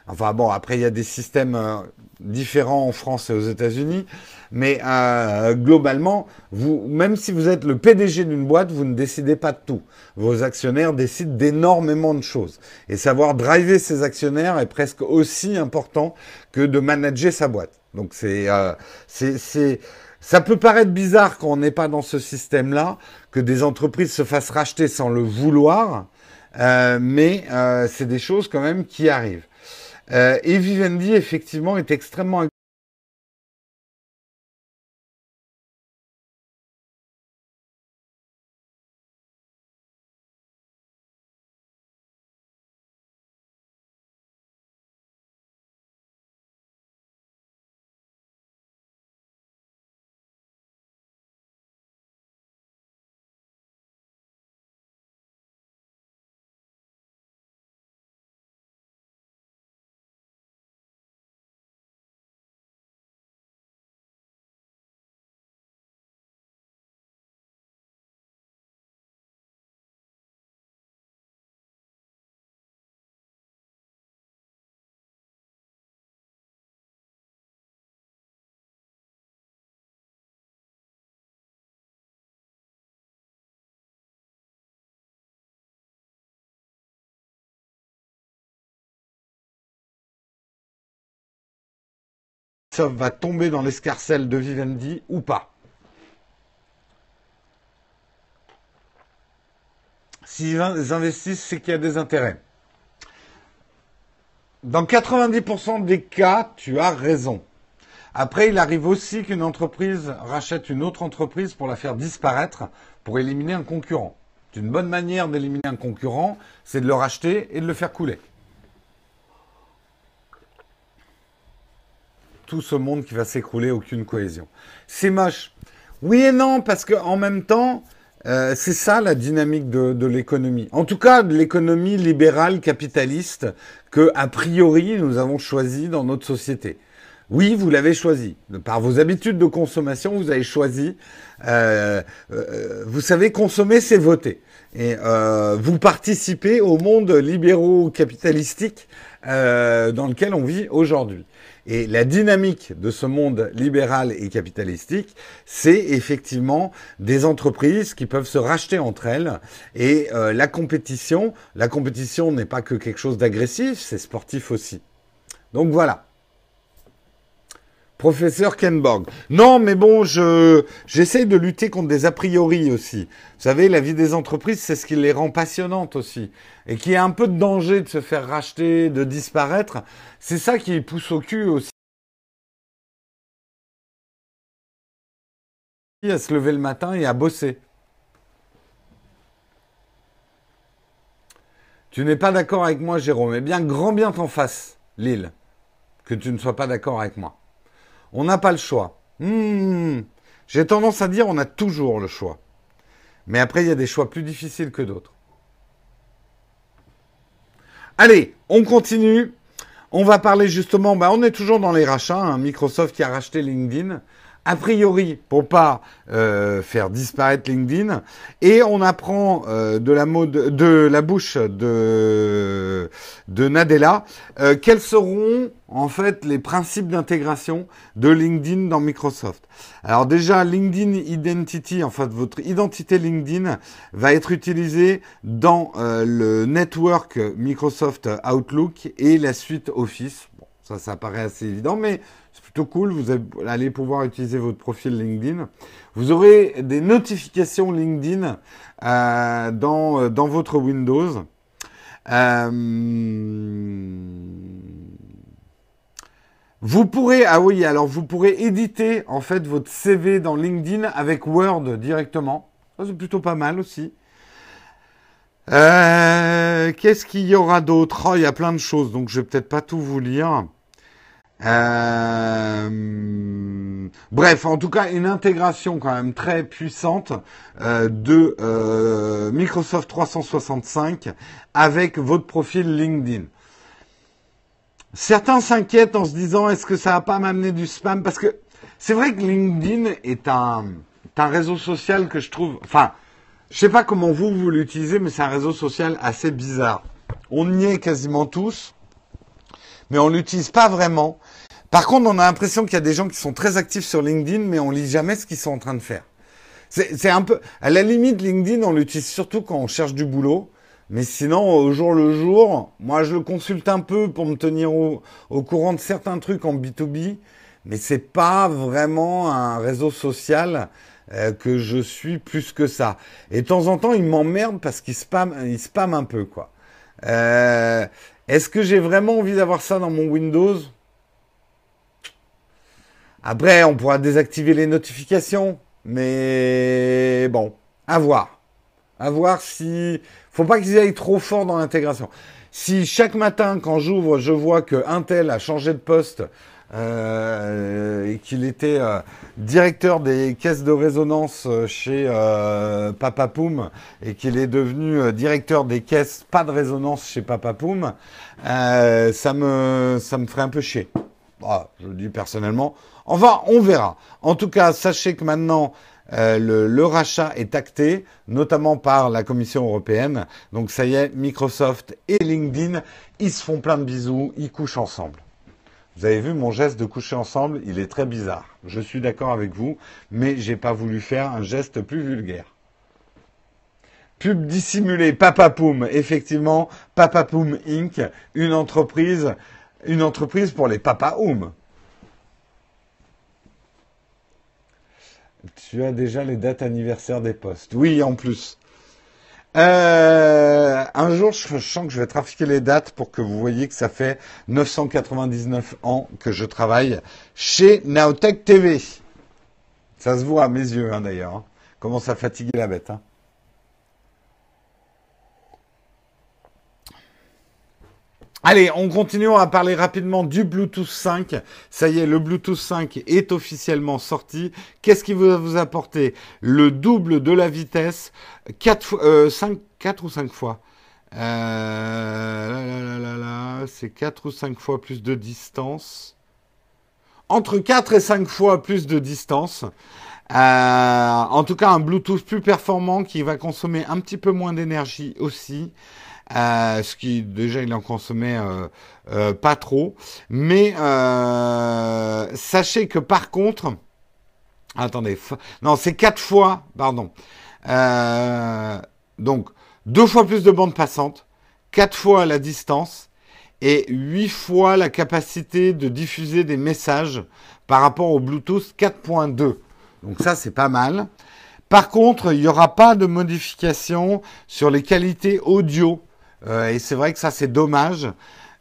Enfin bon, après il y a des systèmes euh, différents en France et aux États-Unis, mais euh, globalement, vous, même si vous êtes le PDG d'une boîte, vous ne décidez pas de tout. Vos actionnaires décident d'énormément de choses. Et savoir driver ses actionnaires est presque aussi important que de manager sa boîte. Donc c'est, euh, c'est, ça peut paraître bizarre quand on n'est pas dans ce système-là, que des entreprises se fassent racheter sans le vouloir, euh, mais euh, c'est des choses quand même qui arrivent. Euh, et Vivendi, effectivement, est extrêmement va tomber dans l'escarcelle de Vivendi ou pas. S'ils investissent, c'est qu'il y a des intérêts. Dans 90% des cas, tu as raison. Après, il arrive aussi qu'une entreprise rachète une autre entreprise pour la faire disparaître, pour éliminer un concurrent. Une bonne manière d'éliminer un concurrent, c'est de le racheter et de le faire couler. Tout ce monde qui va s'écrouler, aucune cohésion. C'est moche. Oui et non, parce qu'en même temps, euh, c'est ça la dynamique de, l'économie. En tout cas, de l'économie libérale capitaliste que, a priori, nous avons choisi dans notre société. Oui, vous l'avez choisi. Par vos habitudes de consommation, vous avez choisi. Euh, euh, vous savez, consommer, c'est voter. Et vous participez au monde libéraux-capitalistique dans lequel on vit aujourd'hui. Et la dynamique de ce monde libéral et capitalistique, c'est effectivement des entreprises qui peuvent se racheter entre elles. Et euh, la compétition, la compétition n'est pas que quelque chose d'agressif, c'est sportif aussi. Donc voilà. Professeur Kenborg. Non, mais bon, je j'essaye de lutter contre des a priori aussi. Vous savez, la vie des entreprises, c'est ce qui les rend passionnantes aussi. Et qui a un peu de danger de se faire racheter, de disparaître. C'est ça qui pousse au cul aussi. à se lever le matin et à bosser. Tu n'es pas d'accord avec moi, Jérôme Eh bien, grand bien t'en face. Lille, que tu ne sois pas d'accord avec moi. On n'a pas le choix. Hmm. J'ai tendance à dire on a toujours le choix. Mais après, il y a des choix plus difficiles que d'autres. Allez, on continue. On va parler justement, bah, on est toujours dans les rachats. Hein. Microsoft qui a racheté LinkedIn a priori pour pas euh, faire disparaître LinkedIn et on apprend euh, de la mode de la bouche de de Nadella euh, quels seront en fait les principes d'intégration de LinkedIn dans Microsoft. Alors déjà LinkedIn Identity en fait votre identité LinkedIn va être utilisée dans le network Microsoft Outlook et la suite Office. Bon, ça ça paraît assez évident mais cool. Vous allez pouvoir utiliser votre profil LinkedIn. Vous aurez des notifications LinkedIn euh, dans, euh, dans votre Windows. Euh, vous pourrez, ah oui, alors vous pourrez éditer en fait votre CV dans LinkedIn avec Word directement. C'est plutôt pas mal aussi. Qu'est-ce qu'il y aura d'autre? Oh, Il y a plein de choses, donc je vais peut-être pas tout vous lire. Euh, bref, en tout cas, une intégration quand même très puissante euh, de euh, Microsoft 365 avec votre profil LinkedIn. Certains s'inquiètent en se disant est-ce que ça va pas m'amener du spam? Parce que c'est vrai que LinkedIn est un, réseau social que je trouve... Enfin, je sais pas comment vous, vous l'utilisez, mais c'est un réseau social assez bizarre. On y est quasiment tous mais on l'utilise pas vraiment. Par contre, on a l'impression qu'il y a des gens qui sont très actifs sur LinkedIn, mais on lit jamais ce qu'ils sont en train de faire. C'est un peu, à la limite, LinkedIn, on l'utilise surtout quand on cherche du boulot. Mais sinon, au jour le jour, moi, je le consulte un peu pour me tenir au, courant de certains trucs en B2B, mais c'est pas vraiment un réseau social euh, que je suis plus que ça. Et de temps en temps, il m'emmerde parce qu'il spam, spam un peu, quoi. Euh, est-ce que j'ai vraiment envie d'avoir ça dans mon Windows? Après, on pourra désactiver les notifications, mais bon, à voir. À voir si... Faut pas qu'ils aillent trop fort dans l'intégration. Si chaque matin, quand j'ouvre, je vois que Intel a changé de poste euh, et qu'il était euh, directeur des caisses de résonance euh, chez Papa Poum et qu'il est devenu directeur des caisses pas de résonance chez Papa Poum, ça me ça me ferait un peu chier. Bah, je le dis personnellement. Enfin, on verra. En tout cas, sachez que maintenant le, le, rachat est acté, notamment par la Commission européenne. Donc ça y est, Microsoft et LinkedIn, ils se font plein de bisous, ils couchent ensemble. Vous avez vu mon geste de coucher ensemble, il est très bizarre. Je suis d'accord avec vous, mais j'ai pas voulu faire un geste plus vulgaire. Pub dissimulé, Papapoum, effectivement, Papapoum Inc., une entreprise, une entreprise pour les Papaoum. Tu as déjà les dates anniversaires des postes. Oui, en plus. Euh, un jour, je sens que je vais trafiquer les dates pour que vous voyez que ça fait 999 ans que je travaille chez Naotech TV. Ça se voit à mes yeux, hein, d'ailleurs. Hein. Comment ça fatiguer la bête. Hein. Allez, on continue, on va parler rapidement du Bluetooth 5. Ça y est, le Bluetooth 5 est officiellement sorti. Qu'est-ce qu'il va vous apporter Le double de la vitesse, 4, euh, 5, 4 ou 5 fois? Euh, c'est 4 ou 5 fois plus de distance. Entre 4 et 5 fois plus de distance. Euh, en tout cas, un Bluetooth plus performant qui va consommer un petit peu moins d'énergie aussi. Euh, ce qui déjà il en consommait euh, euh, pas trop. Mais sachez que par contre, attendez, non c'est quatre fois, pardon. donc deux fois plus de bande passante, quatre fois la distance et huit fois la capacité de diffuser des messages par rapport au Bluetooth 4.2. Donc ça c'est pas mal. Par contre, il n'y aura pas de modification sur les qualités audio euh, et c'est vrai que ça, c'est dommage.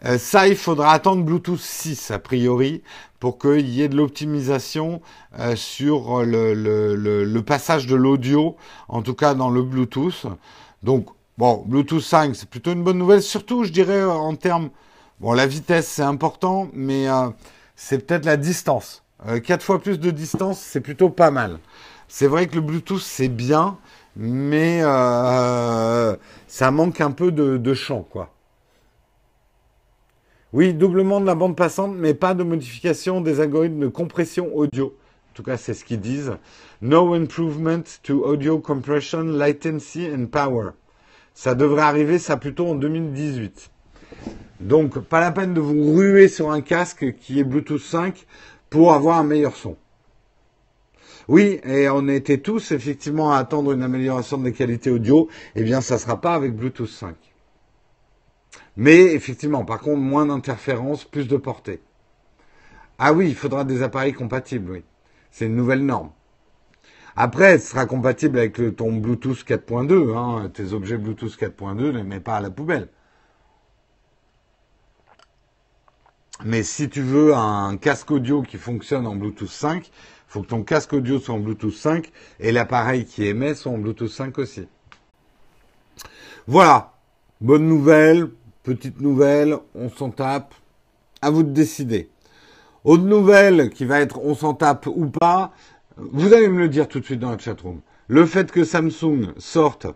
Euh, ça, il faudra attendre Bluetooth 6, a priori, pour qu'il y ait de l'optimisation euh, sur le, passage de l'audio, en tout cas dans le Bluetooth. Donc, bon, Bluetooth 5, c'est plutôt une bonne nouvelle, surtout, je dirais, en termes Bon, la vitesse, c'est important, mais c'est peut-être la distance. Quatre fois plus de distance, c'est plutôt pas mal. C'est vrai que le Bluetooth, c'est bien, mais euh, ça manque un peu de, de champ, quoi. Oui, doublement de la bande passante, mais pas de modification des algorithmes de compression audio. En tout cas, c'est ce qu'ils disent. No improvement to audio compression, latency and power. Ça devrait arriver, ça plutôt en 2018. Donc, pas la peine de vous ruer sur un casque qui est Bluetooth 5 pour avoir un meilleur son. Oui, et on était tous effectivement à attendre une amélioration des qualités audio. Eh bien, ça ne sera pas avec Bluetooth 5. Mais effectivement, par contre, moins d'interférences, plus de portée. Ah oui, il faudra des appareils compatibles, oui. C'est une nouvelle norme. Après, ce sera compatible avec ton Bluetooth 4.2. Hein. Tes objets Bluetooth 4.2, ne les mets pas à la poubelle. Mais si tu veux un casque audio qui fonctionne en Bluetooth 5, il faut que ton casque audio soit en Bluetooth 5 et l'appareil qui émet soit en Bluetooth 5 aussi. Voilà. Bonne nouvelle, petite nouvelle, on s'en tape. À vous de décider. Autre nouvelle qui va être on s'en tape ou pas, vous allez me le dire tout de suite dans la chatroom. Le fait que Samsung sorte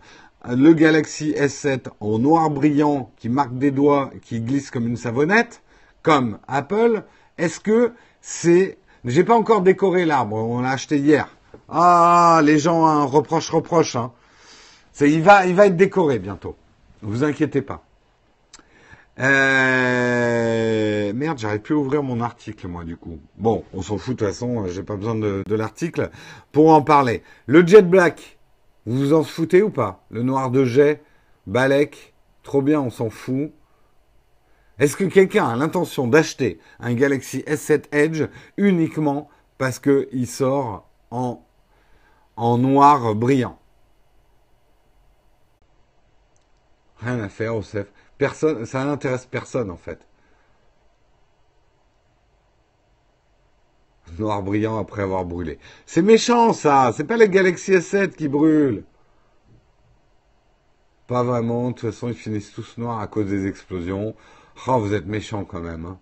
le Galaxy S7 en noir brillant qui marque des doigts, qui glisse comme une savonnette, comme Apple, est-ce que c'est... J'ai pas encore décoré l'arbre, on l'a acheté hier. Ah, les gens hein, reprochent, reprochent. Hein. Il, va, il va être décoré bientôt. Ne vous inquiétez pas. Euh... Merde, j'arrive plus à ouvrir mon article, moi, du coup. Bon, on s'en fout, de toute façon, j'ai pas besoin de, de l'article pour en parler. Le Jet Black, vous vous en foutez ou pas? Le noir de jet, Balek, trop bien, on s'en fout. Est-ce que quelqu'un a l'intention d'acheter un Galaxy S7 Edge uniquement parce qu'il sort en, en noir brillant? Rien à faire, Osef. Personne, ça n'intéresse personne en fait. Noir brillant après avoir brûlé. C'est méchant ça, c'est pas les Galaxy S7 qui brûlent. Pas vraiment, de toute façon ils finissent tous noirs à cause des explosions. Oh, vous êtes méchant quand même. Hein.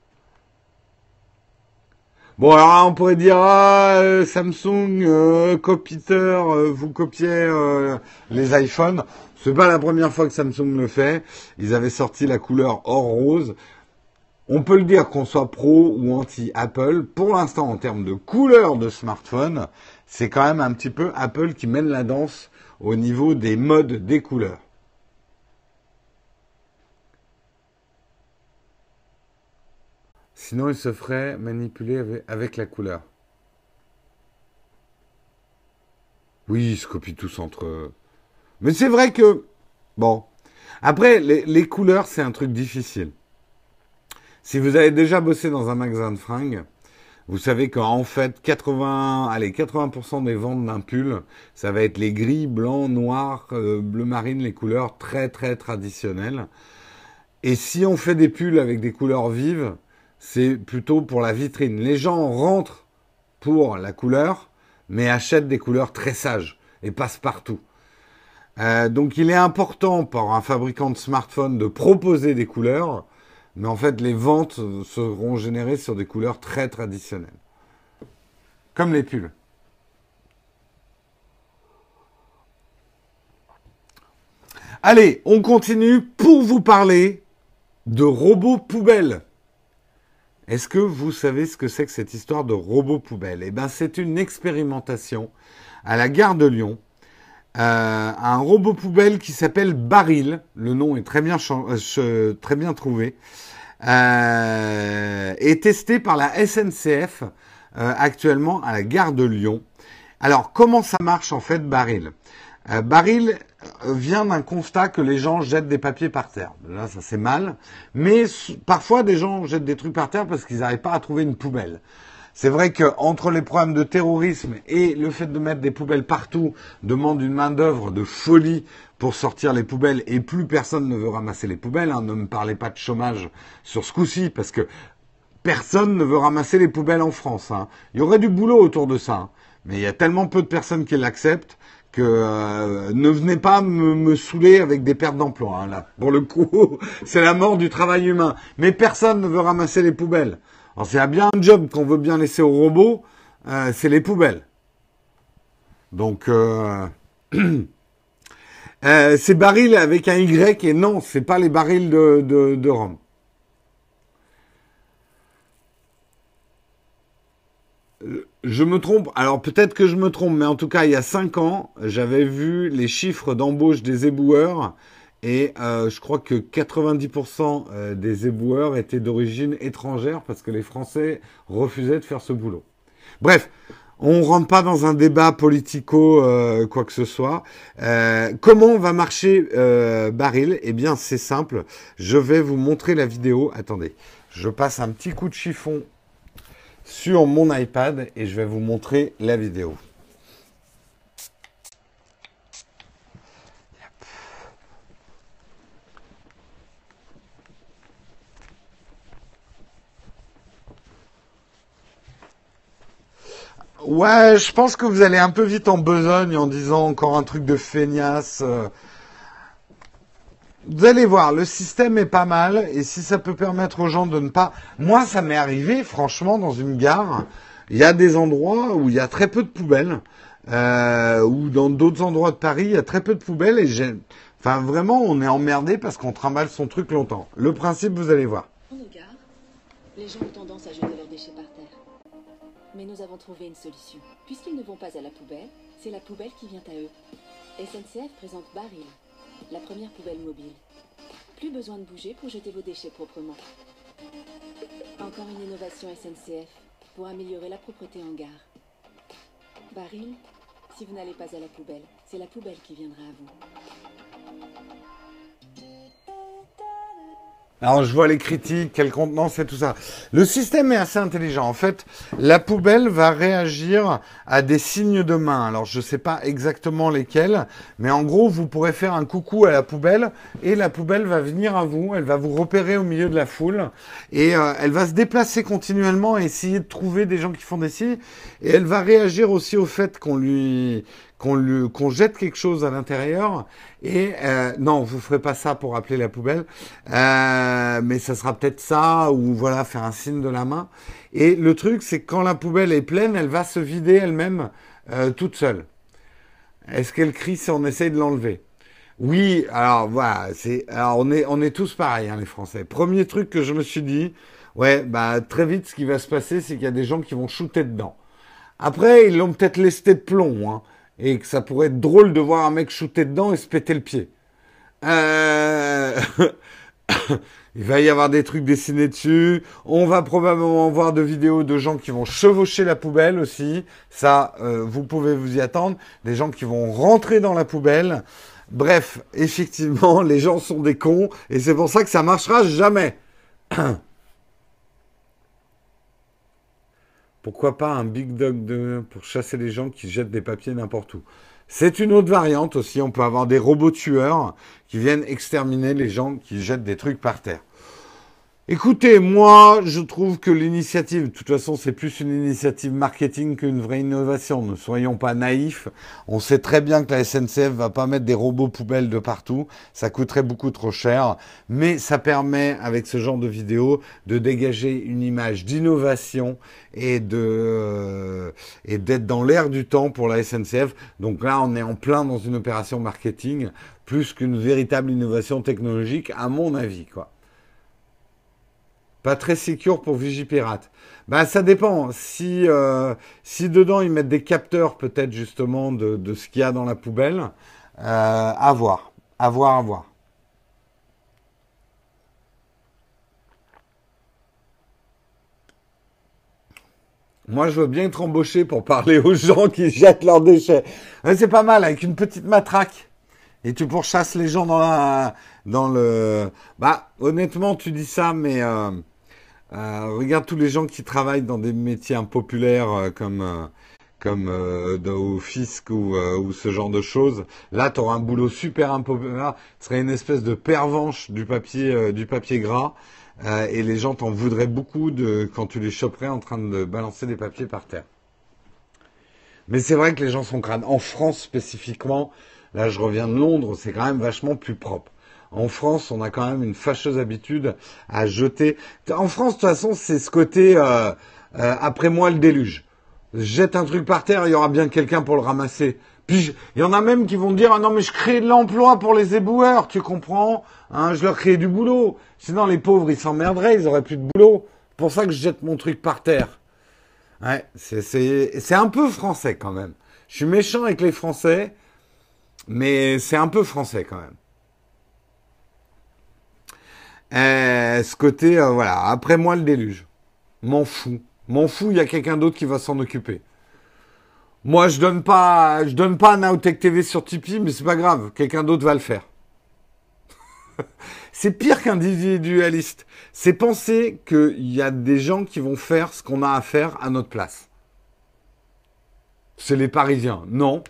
Bon, alors on pourrait dire, ah, euh, Samsung, euh, copiteur, euh, vous copiez euh, les iPhones. C'est pas la première fois que Samsung le fait. Ils avaient sorti la couleur or rose. On peut le dire qu'on soit pro ou anti-Apple. Pour l'instant, en termes de couleur de smartphone, c'est quand même un petit peu Apple qui mène la danse au niveau des modes des couleurs. Sinon, il se ferait manipuler avec, la couleur. Oui, ils se copient tous entre eux. Mais c'est vrai que... Bon. Après, les, couleurs, c'est un truc difficile. Si vous avez déjà bossé dans un magasin de fringues, vous savez qu'en fait, 80, allez, 80% des ventes d'un pull, ça va être les gris, blanc, noir, euh, bleu marine, les couleurs très très traditionnelles. Et si on fait des pulls avec des couleurs vives, c'est plutôt pour la vitrine. Les gens rentrent pour la couleur, mais achètent des couleurs très sages et passent partout. Euh, donc il est important pour un fabricant de smartphone de proposer des couleurs, mais en fait les ventes seront générées sur des couleurs très traditionnelles. Comme les pulls. Allez, on continue pour vous parler de robots poubelles. Est-ce que vous savez ce que c'est que cette histoire de robot poubelle? Eh bien, c'est une expérimentation à la gare de Lyon. Euh, un robot poubelle qui s'appelle Baril. Le nom est très bien, euh, trouvé. Euh, est testé par la SNCF actuellement à la gare de Lyon. Alors, comment ça marche en fait Baril? Euh, Baril vient d'un constat que les gens jettent des papiers par terre. Là, ça c'est mal. Mais parfois, des gens jettent des trucs par terre parce qu'ils n'arrivent pas à trouver une poubelle. C'est vrai qu'entre les problèmes de terrorisme et le fait de mettre des poubelles partout demande une main-d'œuvre de folie pour sortir les poubelles et plus personne ne veut ramasser les poubelles. Hein. Ne me parlez pas de chômage sur ce coup-ci parce que personne ne veut ramasser les poubelles en France. Hein. Il y aurait du boulot autour de ça. Hein. Mais il y a tellement peu de personnes qui l'acceptent euh, ne venez pas me, saouler avec des pertes d'emploi. Hein, pour le coup, c'est la mort du travail humain. Mais personne ne veut ramasser les poubelles. Alors c'est bien un job qu'on veut bien laisser aux robots, euh, c'est les poubelles. Donc euh, euh, c'est barils avec un Y et non, c'est pas les barils de Rome. Je me trompe, alors peut-être que je me trompe, mais en tout cas, il y a 5 ans, j'avais vu les chiffres d'embauche des éboueurs et euh, je crois que 90% euh, des éboueurs étaient d'origine étrangère parce que les Français refusaient de faire ce boulot. Bref, on rentre pas dans un débat politico euh, quoi que ce soit. Comment va marcher Baril? Eh bien, c'est simple. Je vais vous montrer la vidéo. Attendez, je passe un petit coup de chiffon sur mon iPad et je vais vous montrer la vidéo. Ouais, je pense que vous allez un peu vite en besogne en disant encore un truc de feignasse. Vous allez voir, le système est pas mal et si ça peut permettre aux gens de ne pas... Moi, ça m'est arrivé, franchement, dans une gare, il y a des endroits où il y a très peu de poubelles, euh, ou dans d'autres endroits de Paris, il y a très peu de poubelles et j'ai... Enfin, vraiment, on est emmerdé parce qu'on trimballe son truc longtemps. Le principe, vous allez voir. Dans nos gares, les gens ont tendance à jeter leurs déchets par terre. Mais nous avons trouvé une solution. Puisqu'ils ne vont pas à la poubelle, c'est la poubelle qui vient à eux. SNCF présente Baril, la première poubelle mobile. Plus besoin de bouger pour jeter vos déchets proprement. Encore une innovation SNCF pour améliorer la propreté en gare. Baril, si vous n'allez pas à la poubelle, c'est la poubelle qui viendra à vous. Alors je vois les critiques, quelle contenance et tout ça. Le système est assez intelligent. En fait, la poubelle va réagir à des signes de main. Alors je ne sais pas exactement lesquels, mais en gros, vous pourrez faire un coucou à la poubelle et la poubelle va venir à vous. Elle va vous repérer au milieu de la foule et euh, elle va se déplacer continuellement et essayer de trouver des gens qui font des signes. Et elle va réagir aussi au fait qu'on lui qu'on jette quelque chose à l'intérieur et euh, non vous ferez pas ça pour appeler la poubelle. Euh, mais ça sera peut-être ça ou voilà faire un signe de la main. Et le truc c'est quand la poubelle est pleine elle va se vider elle-même euh, toute seule. Est-ce qu'elle crie si on essaye de l'enlever? Oui alors voilà c'est on est on est tous pareils hein, les Français. Premier truc que je me suis dit ouais bah très vite ce qui va se passer c'est qu'il y a des gens qui vont shooter dedans. Après, ils l'ont peut-être lesté de plomb, hein, et que ça pourrait être drôle de voir un mec shooter dedans et se péter le pied. Euh... Il va y avoir des trucs dessinés dessus. On va probablement voir de vidéos de gens qui vont chevaucher la poubelle aussi. Ça, euh, vous pouvez vous y attendre. Des gens qui vont rentrer dans la poubelle. Bref, effectivement, les gens sont des cons et c'est pour ça que ça marchera jamais. Pourquoi pas un big dog pour chasser les gens qui jettent des papiers n'importe où C'est une autre variante aussi. On peut avoir des robots tueurs qui viennent exterminer les gens qui jettent des trucs par terre. Écoutez, moi, je trouve que l'initiative, de toute façon, c'est plus une initiative marketing qu'une vraie innovation. Ne soyons pas naïfs. On sait très bien que la SNCF va pas mettre des robots poubelles de partout. Ça coûterait beaucoup trop cher. Mais ça permet, avec ce genre de vidéo, de dégager une image d'innovation et de, euh, et d'être dans l'air du temps pour la SNCF. Donc là, on est en plein dans une opération marketing plus qu'une véritable innovation technologique, à mon avis, quoi. Pas très secure pour Vigipirate. Bah ça dépend. Si, euh, si dedans ils mettent des capteurs peut-être justement de, de ce qu'il y a dans la poubelle, euh, à voir. À voir, à voir. Moi, je veux bien être embauché pour parler aux gens qui jettent leurs déchets. Ouais, c'est pas mal, avec une petite matraque. Et tu pourchasses les gens dans la, dans le. Bah, honnêtement, tu dis ça, mais euh, regarde tous les gens qui travaillent dans des métiers impopulaires euh, comme euh, comme euh, au fisc ou, euh, ou ce genre de choses. Là, tu auras un boulot super impopulaire. Tu serais une espèce de pervenche du papier euh, du papier gras. Euh, et les gens t'en voudraient beaucoup de quand tu les choperais en train de balancer des papiers par terre. Mais c'est vrai que les gens sont crades. En France spécifiquement, là je reviens de Londres, c'est quand même vachement plus propre. En France, on a quand même une fâcheuse habitude à jeter. En France, de toute façon, c'est ce côté euh, euh, après moi le déluge. jette un truc par terre, il y aura bien quelqu'un pour le ramasser. Puis il y en a même qui vont dire ah non mais je crée de l'emploi pour les éboueurs, tu comprends hein, Je leur crée du boulot. Sinon les pauvres ils s'emmerderaient, ils auraient plus de boulot. Pour ça que je jette mon truc par terre. Ouais, c'est un peu français quand même. Je suis méchant avec les Français, mais c'est un peu français quand même. Euh, ce côté, euh, voilà, après moi le déluge. M'en fous. M'en fous, il y a quelqu'un d'autre qui va s'en occuper. Moi, je donne pas, je donne pas un Nowtech TV sur Tipeee, mais c'est pas grave, quelqu'un d'autre va le faire. c'est pire qu'individualiste. C'est penser qu'il y a des gens qui vont faire ce qu'on a à faire à notre place. C'est les Parisiens. Non,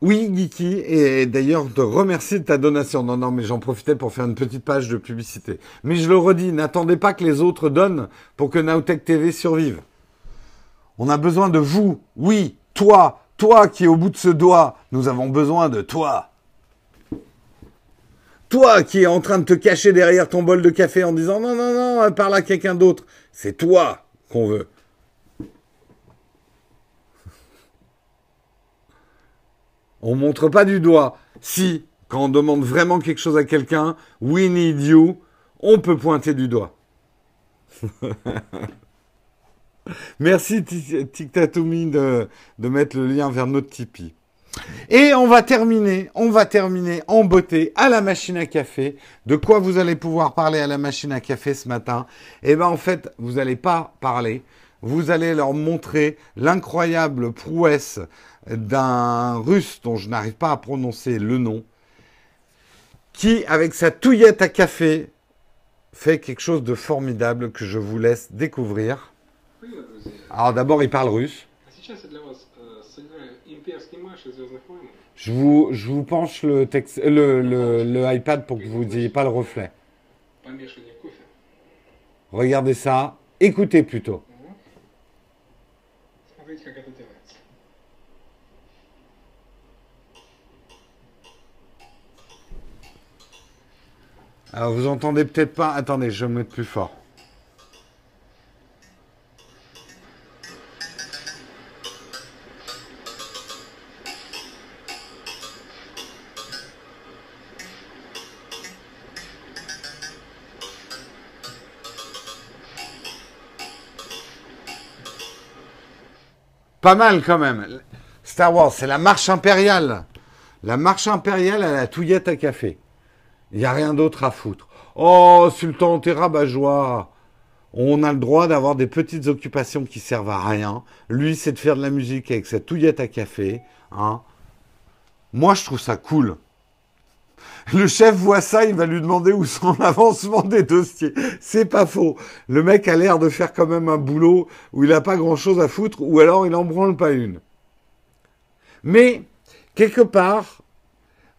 Oui, Geeky, et d'ailleurs te remercie de ta donation. Non, non, mais j'en profitais pour faire une petite page de publicité. Mais je le redis, n'attendez pas que les autres donnent pour que Nowtech TV survive. On a besoin de vous. Oui, toi, toi qui es au bout de ce doigt, nous avons besoin de toi. Toi qui es en train de te cacher derrière ton bol de café en disant non, non, non, parle à quelqu'un d'autre. C'est toi qu'on veut. On montre pas du doigt. Si, quand on demande vraiment quelque chose à quelqu'un, we need you, on peut pointer du doigt. Merci Tiktatoumi de, de mettre le lien vers notre Tipeee. Et on va terminer, on va terminer en beauté à la machine à café. De quoi vous allez pouvoir parler à la machine à café ce matin? Eh bien en fait, vous n'allez pas parler, vous allez leur montrer l'incroyable prouesse d'un russe dont je n'arrive pas à prononcer le nom, qui, avec sa touillette à café, fait quelque chose de formidable que je vous laisse découvrir. Alors d'abord, il parle russe. Je vous, je vous penche le, texte, le, le, iPad pour que vous n'ayez pas le reflet. Regardez ça. Écoutez plutôt. Alors vous entendez peut-être pas. Attendez, je vais me mettre plus fort. Pas mal quand même. Star Wars, c'est la marche impériale. La marche impériale à la touillette à café. Il n'y a rien d'autre à foutre. Oh, Sultan, t'es rabat-joie. On a le droit d'avoir des petites occupations qui servent à rien. Lui, c'est de faire de la musique avec sa touillette à café. Hein. Moi, je trouve ça cool. Le chef voit ça, il va lui demander où sont l'avancement des dossiers. C'est pas faux. Le mec a l'air de faire quand même un boulot où il n'a pas grand chose à foutre, ou alors il n'en branle pas une. Mais, quelque part,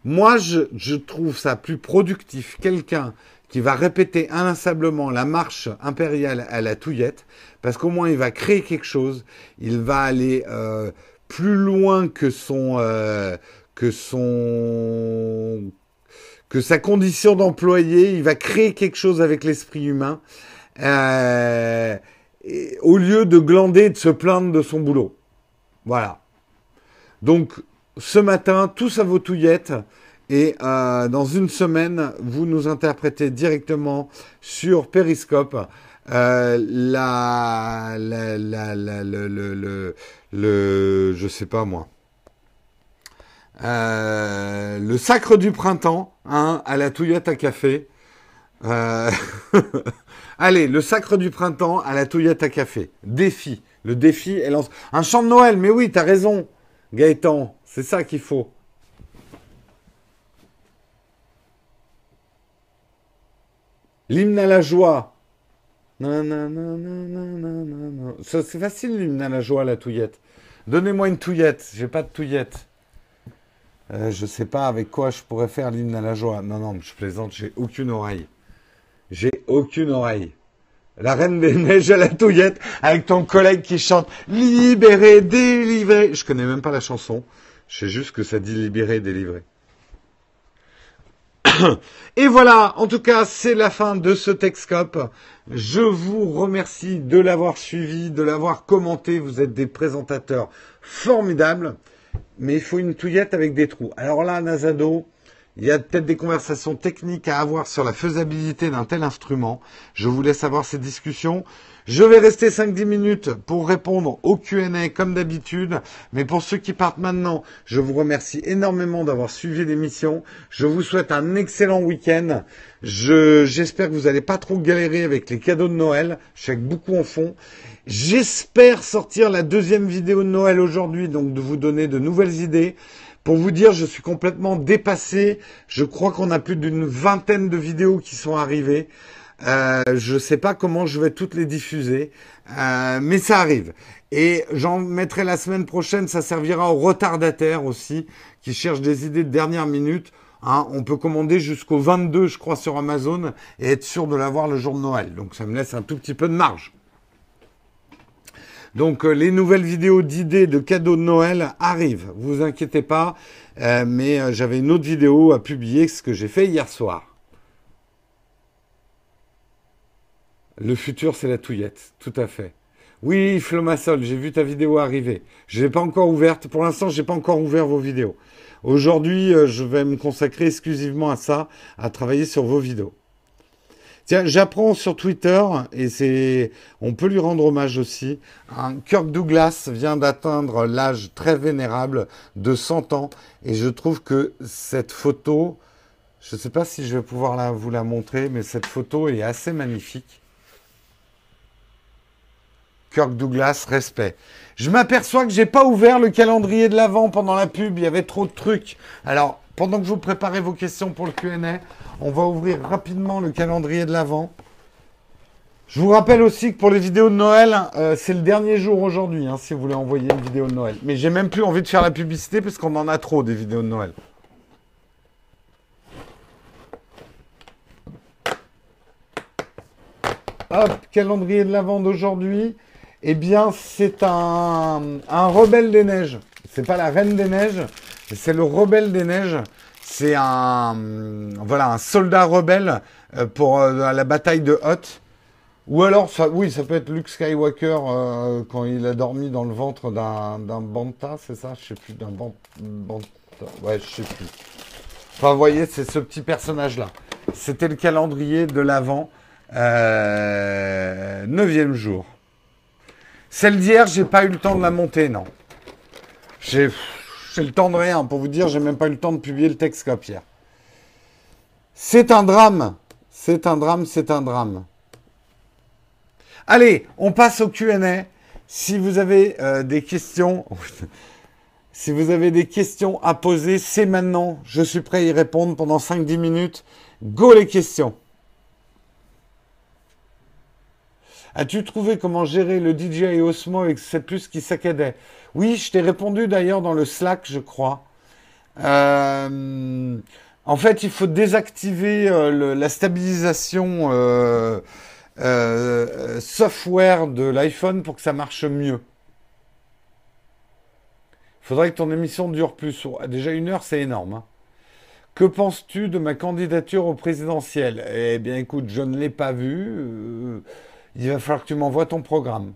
moi, je, trouve ça plus productif. Quelqu'un qui va répéter inlassablement la marche impériale à la touillette, parce qu'au moins il va créer quelque chose, il va aller euh, plus loin que son, euh, que son, que sa condition d'employé, il va créer quelque chose avec l'esprit humain, euh, au lieu de glander, de se plaindre de son boulot. Voilà. Donc, ce matin, tous à vos touillettes. Et euh, dans une semaine, vous nous interprétez directement sur Periscope euh, la, la, la, la, le, le, le, je sais pas moi, euh, le sacre du printemps, hein, à la touillette à café. Allez, le sacre du printemps à la touillette à café. Défi. Le défi, elle lance. Un chant de Noël, mais oui, t'as raison, Gaëtan. C'est ça qu'il faut. L'hymne à la joie. C'est facile l'hymne à la joie, la touillette. Donnez-moi une touillette. J'ai pas de touillette. Euh, je sais pas avec quoi je pourrais faire l'hymne à la joie. Non, non, je plaisante, j'ai aucune oreille. J'ai aucune oreille. La reine des neiges à la touillette avec ton collègue qui chante libéré, délivré. Je connais même pas la chanson. Je sais juste que ça dit libéré, délivré. Et voilà, en tout cas, c'est la fin de ce Texcope. Je vous remercie de l'avoir suivi, de l'avoir commenté. Vous êtes des présentateurs formidables. Mais il faut une touillette avec des trous. Alors là, Nazado, il y a peut-être des conversations techniques à avoir sur la faisabilité d'un tel instrument. Je vous laisse avoir ces discussions. Je vais rester 5-10 minutes pour répondre au Q&A comme d'habitude. Mais pour ceux qui partent maintenant, je vous remercie énormément d'avoir suivi l'émission. Je vous souhaite un excellent week-end. j'espère que vous n'allez pas trop galérer avec les cadeaux de Noël. Je sais que beaucoup en font. J'espère sortir la deuxième vidéo de Noël aujourd'hui, donc de vous donner de nouvelles idées. Pour vous dire, je suis complètement dépassé. Je crois qu'on a plus d'une vingtaine de vidéos qui sont arrivées. Euh, je ne sais pas comment je vais toutes les diffuser, euh, mais ça arrive. Et j'en mettrai la semaine prochaine, ça servira aux retardataires aussi, qui cherchent des idées de dernière minute. Hein, on peut commander jusqu'au 22, je crois, sur Amazon et être sûr de l'avoir le jour de Noël. Donc ça me laisse un tout petit peu de marge. Donc euh, les nouvelles vidéos d'idées de cadeaux de Noël arrivent, vous inquiétez pas, mais j'avais une autre vidéo à publier, ce que j'ai fait hier soir. Le futur, c'est la touillette, tout à fait. Oui, Flomasol, j'ai vu ta vidéo arriver. Je l'ai pas encore ouverte. Pour l'instant, j'ai pas encore ouvert vos vidéos. Aujourd'hui, euh, je vais me consacrer exclusivement à ça, à travailler sur vos vidéos. Tiens, j'apprends sur Twitter, et c'est, on peut lui rendre hommage aussi. Un Kirk Douglas vient d'atteindre l'âge très vénérable de 100 ans, et je trouve que cette photo, je ne sais pas si je vais pouvoir vous la montrer, mais cette photo est assez magnifique. Kirk Douglas, respect. Je m'aperçois que j'ai pas ouvert le calendrier de l'avant pendant la pub, il y avait trop de trucs. Alors, pendant que vous préparez vos questions pour le Q&A, on va ouvrir rapidement le calendrier de l'avant. Je vous rappelle aussi que pour les vidéos de Noël, euh, c'est le dernier jour aujourd'hui, hein, si vous voulez envoyer une vidéo de Noël. Mais j'ai même plus envie de faire la publicité parce qu'on en a trop des vidéos de Noël. Hop, calendrier de l'avant d'aujourd'hui. Eh bien, c'est un, rebelle des neiges. C'est pas la reine des neiges, c'est le rebelle des neiges. C'est un, voilà, un soldat rebelle euh, pour euh, la bataille de Hoth. Ou alors, oui, ça peut être Luke Skywalker euh, quand il a dormi dans le ventre d'un banta, c'est ça? Je sais plus, d'un banta. Ouais, je sais plus. Enfin, vous voyez, c'est ce petit personnage-là. C'était le calendrier de l'avant, neuvième jour. Celle d'hier, j'ai pas eu le temps de la monter, non. J'ai le temps de rien. Pour vous dire, j'ai même pas eu le temps de publier le texte hier. C'est un drame. C'est un drame, c'est un drame. Allez, on passe au Q&A. Si vous avez euh, des questions, si vous avez des questions à poser, c'est maintenant. Je suis prêt à y répondre pendant 5-10 minutes. Go les questions. As-tu trouvé comment gérer le DJI Osmo avec cette puce qui saccadait? Oui, je t'ai répondu d'ailleurs dans le Slack, je crois. Euh, en fait, il faut désactiver euh, la stabilisation euh, software de l'iPhone pour que ça marche mieux. Il faudrait que ton émission dure plus. Déjà une heure, c'est énorme. Hein. Que penses-tu de ma candidature au présidentiel? Eh bien, écoute, je ne l'ai pas vue il va falloir que tu m'envoies ton programme.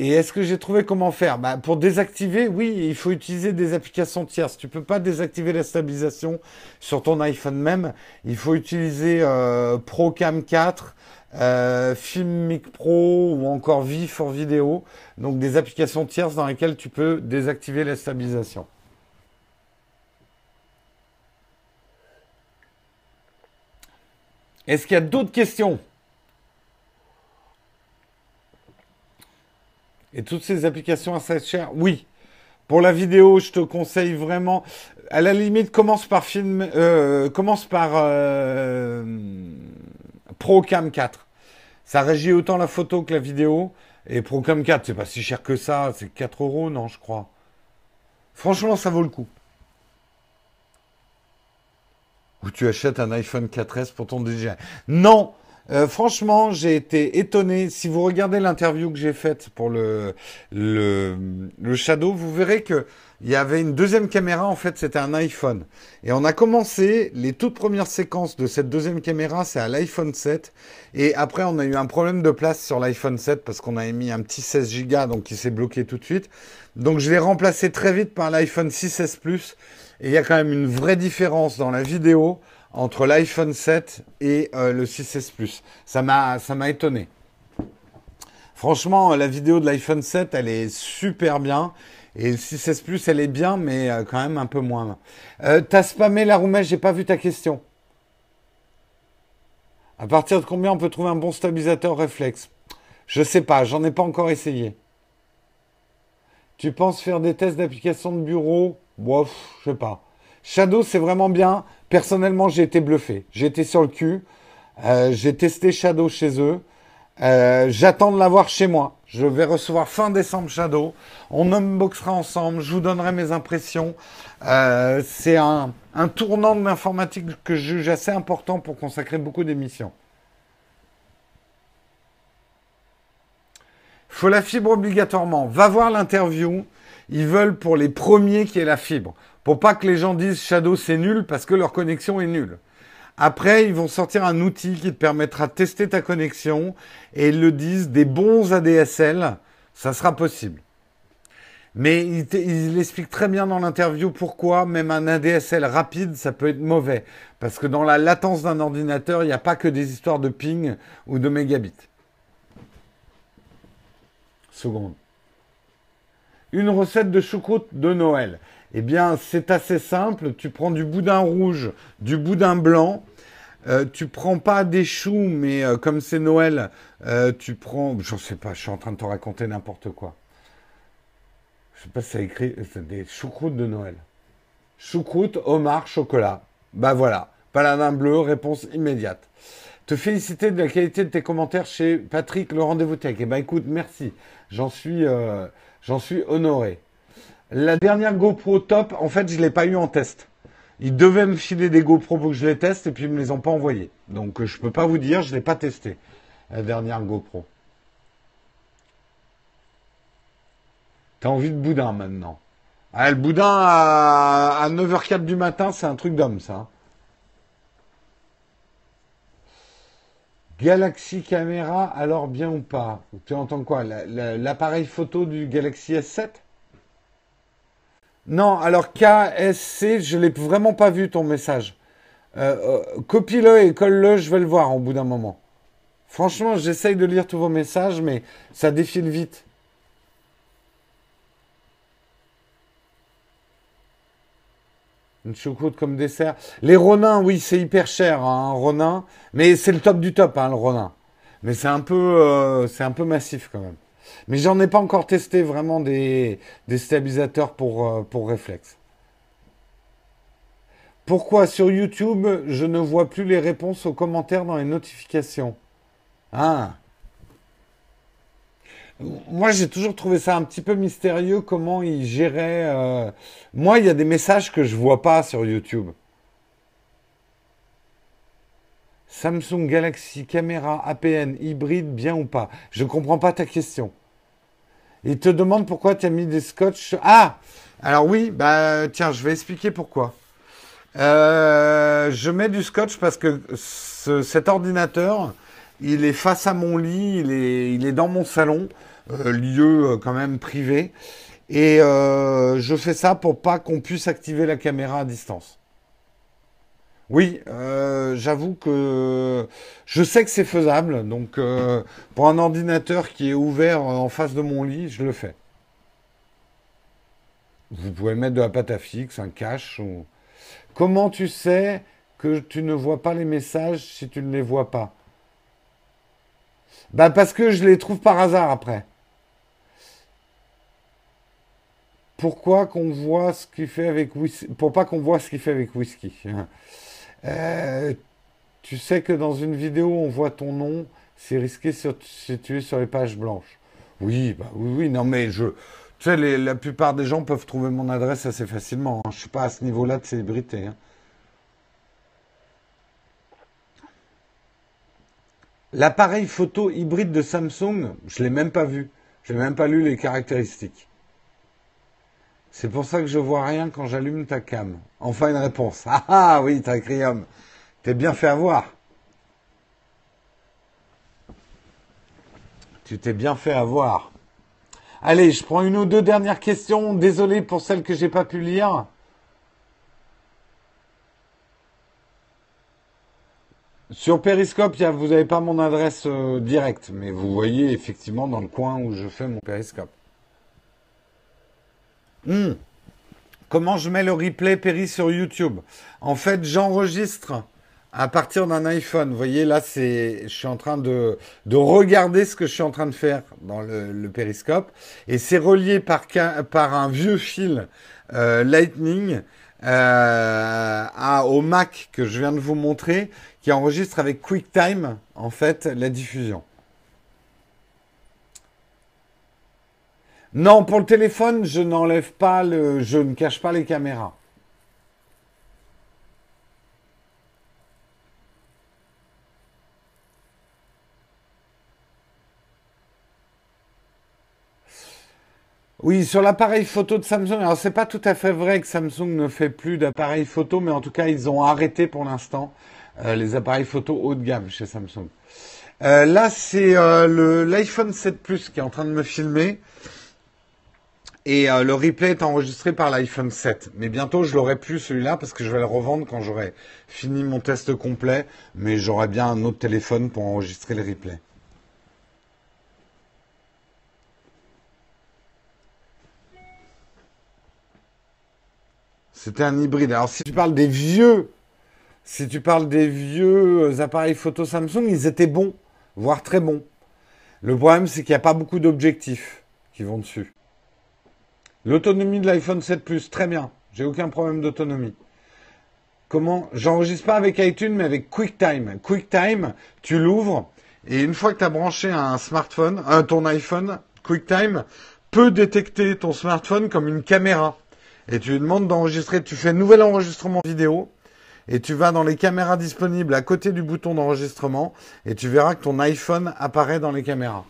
Et est-ce que j'ai trouvé comment faire? Bah, Pour désactiver, oui, il faut utiliser des applications tierces. Tu ne peux pas désactiver la stabilisation sur ton iPhone même. Il faut utiliser euh, ProCam 4, euh, Filmic Pro ou encore V for Vidéo. Donc des applications tierces dans lesquelles tu peux désactiver la stabilisation. Est-ce qu'il y a d'autres questions? Et toutes ces applications assez chères Oui. Pour la vidéo, je te conseille vraiment. À la limite, commence par film, euh, euh, ProCam 4. Ça régit autant la photo que la vidéo. Et ProCam 4, c'est pas si cher que ça. C'est 4 euros, non, je crois. Franchement, ça vaut le coup. Ou tu achètes un iPhone 4S pour ton DJI. Non, Euh, franchement, j'ai été étonné. Si vous regardez l'interview que j'ai faite pour le, le, le Shadow, vous verrez que il y avait une deuxième caméra, en fait, c'était un iPhone. Et on a commencé, les toutes premières séquences de cette deuxième caméra, c'est à l'iPhone 7. Et après, on a eu un problème de place sur l'iPhone 7 parce qu'on avait mis un petit 16 Go, donc il s'est bloqué tout de suite. Donc je l'ai remplacé très vite par l'iPhone 6S Plus. Et il y a quand même une vraie différence dans la vidéo entre l'iPhone 7 et euh, le 6S Plus. Ça m'a, étonné. Franchement, la vidéo de l'iPhone 7, elle est super bien. Et le 6S Plus, elle est bien, mais euh, quand même un peu moins. Euh, T'as spammé la roumette, j'ai pas vu ta question. À partir de combien on peut trouver un bon stabilisateur réflexe? Je sais pas, j'en ai pas encore essayé. Tu penses faire des tests d'application de bureau? Bof, je sais pas. Shadow, c'est vraiment bien. Personnellement, j'ai été bluffé. J'ai été sur le cul. Euh, j'ai testé Shadow chez eux. Euh, j'attends de l'avoir chez moi. Je vais recevoir fin décembre Shadow. On unboxera ensemble. Je vous donnerai mes impressions. Euh, c'est un, un, tournant de l'informatique que je juge assez important pour consacrer beaucoup d'émissions. Faut la fibre obligatoirement. Va voir l'interview. Ils veulent pour les premiers qui aient la fibre. Pour pas que les gens disent Shadow c'est nul parce que leur connexion est nulle. Après, ils vont sortir un outil qui te permettra de tester ta connexion et ils le disent des bons ADSL, ça sera possible. Mais il, il explique très bien dans l'interview pourquoi même un ADSL rapide, ça peut être mauvais. Parce que dans la latence d'un ordinateur, il n'y a pas que des histoires de ping ou de mégabits. Seconde. Une recette de choucroute de Noël. Eh bien, c'est assez simple. Tu prends du boudin rouge, du boudin blanc. Euh, tu prends pas des choux, mais euh, comme c'est Noël, euh, tu prends. Je sais pas, je suis en train de te raconter n'importe quoi. Je sais pas si ça écrit. C'est des choucroutes de Noël. Choucroute, homard, chocolat. Bah voilà. Paladin bleu, réponse immédiate. Te féliciter de la qualité de tes commentaires chez Patrick, le rendez-vous tech. Eh ben écoute, merci. J'en suis, j'en suis honoré. La dernière GoPro top, en fait, je ne l'ai pas eu en test. Ils devaient me filer des GoPro pour que je les teste et puis ils me les ont pas envoyés. Donc je peux pas vous dire, je l'ai pas testé. La dernière GoPro. T'as envie de boudin maintenant. Ah, le boudin à, 9h04 du matin, c'est un truc d'homme, ça. Galaxy Caméra, alors bien ou pas Tu entends quoi L'appareil photo du Galaxy S7 non, alors KSC, je l'ai vraiment pas vu ton message. Euh, euh, copie-le et colle-le, je vais le voir au bout d'un moment. Franchement, j'essaye de lire tous vos messages, mais ça défile vite. Une choucroute comme dessert. Les Ronins, oui, c'est hyper cher, hein, Ronin. Mais c'est le top du top, hein, le Ronin. Mais c'est un peu, euh, un peu massif quand même. Mais j'en ai pas encore testé vraiment des, stabilisateurs pour, euh, pour réflexe. Pourquoi sur YouTube, je ne vois plus les réponses aux commentaires dans les notifications? Ah moi, j'ai toujours trouvé ça un petit peu mystérieux comment ils géraient. Euh, moi, il y a des messages que je vois pas sur YouTube. Samsung Galaxy caméra APN hybride, bien ou pas? Je ne comprends pas ta question. Il te demande pourquoi tu as mis des scotch. Ah Alors oui, bah tiens, je vais expliquer pourquoi. Euh, je mets du scotch parce que cet ordinateur, il est face à mon lit, il est, il est dans mon salon, lieu euh, quand même privé. Et je fais ça pour pas qu'on puisse activer la caméra à distance. Oui, euh, j'avoue que je sais que c'est faisable. Donc, euh, pour un ordinateur qui est ouvert en face de mon lit, je le fais. Vous pouvez mettre de la pâte à fixe, un cache. Comment tu sais que tu ne vois pas les messages si tu ne les vois pas? Bah parce que je les trouve par hasard après. Pourquoi qu'on voit ce qu'il fait avec whisky? Pour pas qu'on voit ce qu'il fait avec whisky. Euh, tu sais que dans une vidéo, on voit ton nom, c'est risqué si tu es sur les pages blanches. Oui, bah oui, non mais je... Tu sais, la plupart des gens peuvent trouver mon adresse assez facilement. Hein. Je suis pas à ce niveau-là de célébrité. Hein. L'appareil photo hybride de Samsung, je l'ai même pas vu. Je n'ai même pas lu les caractéristiques. C'est pour ça que je vois rien quand j'allume ta cam. Enfin une réponse. Ah ah oui, Tacrium. T'es bien fait avoir. Tu t'es bien fait avoir. Allez, je prends une ou deux dernières questions. Désolé pour celles que j'ai pas pu lire. Sur Periscope, vous n'avez pas mon adresse euh, directe, mais vous voyez effectivement dans le coin où je fais mon Periscope. Hmm. Comment je mets le replay Péris sur YouTube En fait, j'enregistre à partir d'un iPhone. Vous voyez, là, c'est, je suis en train de, de regarder ce que je suis en train de faire dans le, Periscope. Et c'est relié par, par un vieux fil euh, Lightning euh, au Mac que je viens de vous montrer qui enregistre avec QuickTime, en fait, la diffusion. Non, pour le téléphone, je n'enlève pas le, je ne cache pas les caméras. Oui, sur l'appareil photo de Samsung. Alors, c'est pas tout à fait vrai que Samsung ne fait plus d'appareils photo, mais en tout cas, ils ont arrêté pour l'instant euh, les appareils photo haut de gamme chez Samsung. Euh, là, c'est euh, l'iPhone 7 Plus qui est en train de me filmer. Et le replay est enregistré par l'iPhone 7. Mais bientôt, je l'aurai plus celui-là parce que je vais le revendre quand j'aurai fini mon test complet. Mais j'aurai bien un autre téléphone pour enregistrer le replay. C'était un hybride. Alors si tu parles des vieux si tu parles des vieux appareils photo Samsung, ils étaient bons, voire très bons. Le problème, c'est qu'il n'y a pas beaucoup d'objectifs qui vont dessus. L'autonomie de l'iPhone 7 Plus, très bien. J'ai aucun problème d'autonomie. Comment? J'enregistre pas avec iTunes, mais avec QuickTime. QuickTime, tu l'ouvres et une fois que tu as branché un smartphone, un, ton iPhone, QuickTime peut détecter ton smartphone comme une caméra. Et tu lui demandes d'enregistrer. Tu fais un nouvel enregistrement vidéo et tu vas dans les caméras disponibles à côté du bouton d'enregistrement et tu verras que ton iPhone apparaît dans les caméras.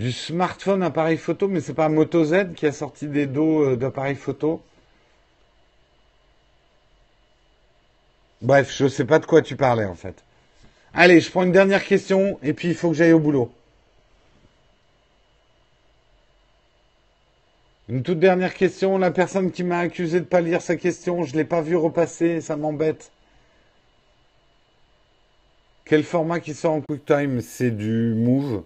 Du smartphone appareil photo, mais c'est pas Moto Z qui a sorti des dos euh, d'appareil photo. Bref, je ne sais pas de quoi tu parlais en fait. Allez, je prends une dernière question et puis il faut que j'aille au boulot. Une toute dernière question. La personne qui m'a accusé de ne pas lire sa question, je ne l'ai pas vu repasser, ça m'embête. Quel format qui sort en QuickTime C'est du Move.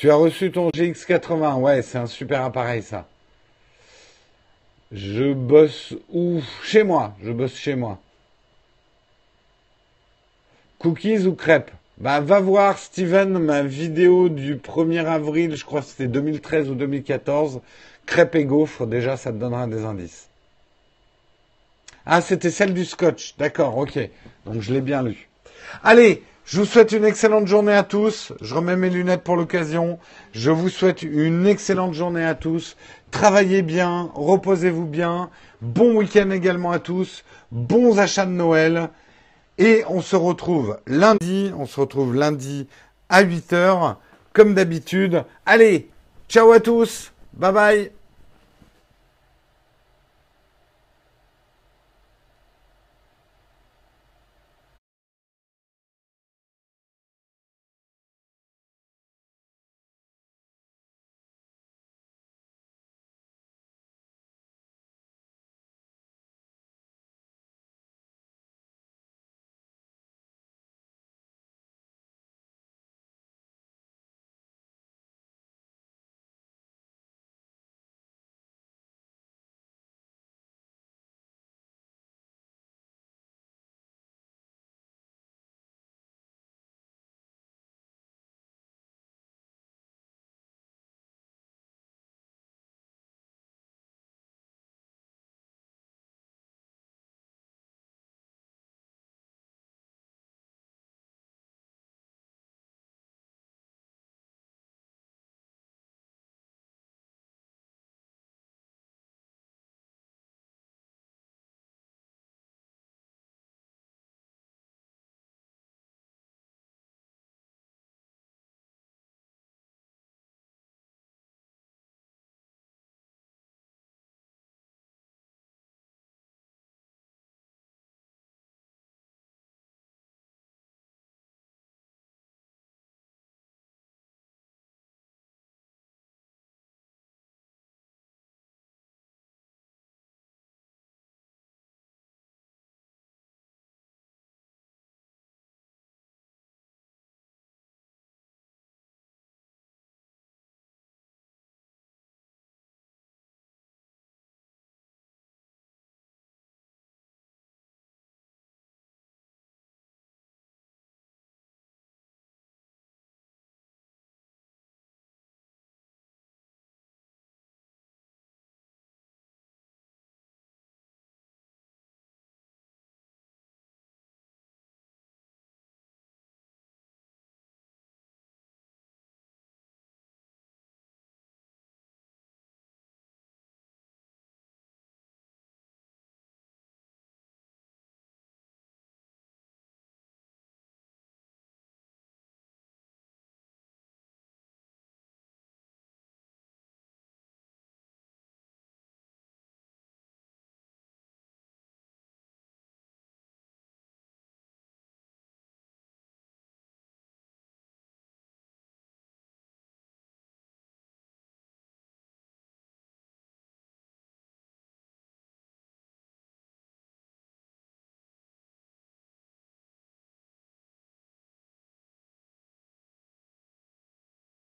Tu as reçu ton GX80. Ouais, c'est un super appareil ça. Je bosse où? Chez moi. Je bosse chez moi. Cookies ou crêpes? Bah va voir Steven ma vidéo du 1er avril, je crois que c'était 2013 ou 2014. Crêpes et gaufres, déjà ça te donnera des indices. Ah, c'était celle du scotch. D'accord, ok. Donc je l'ai bien lu. Allez, je vous souhaite une excellente journée à tous. Je remets mes lunettes pour l'occasion. Je vous souhaite une excellente journée à tous. Travaillez bien, reposez-vous bien. Bon week-end également à tous. Bons achats de Noël. Et on se retrouve lundi, on se retrouve lundi à 8h, comme d'habitude. Allez, ciao à tous, bye bye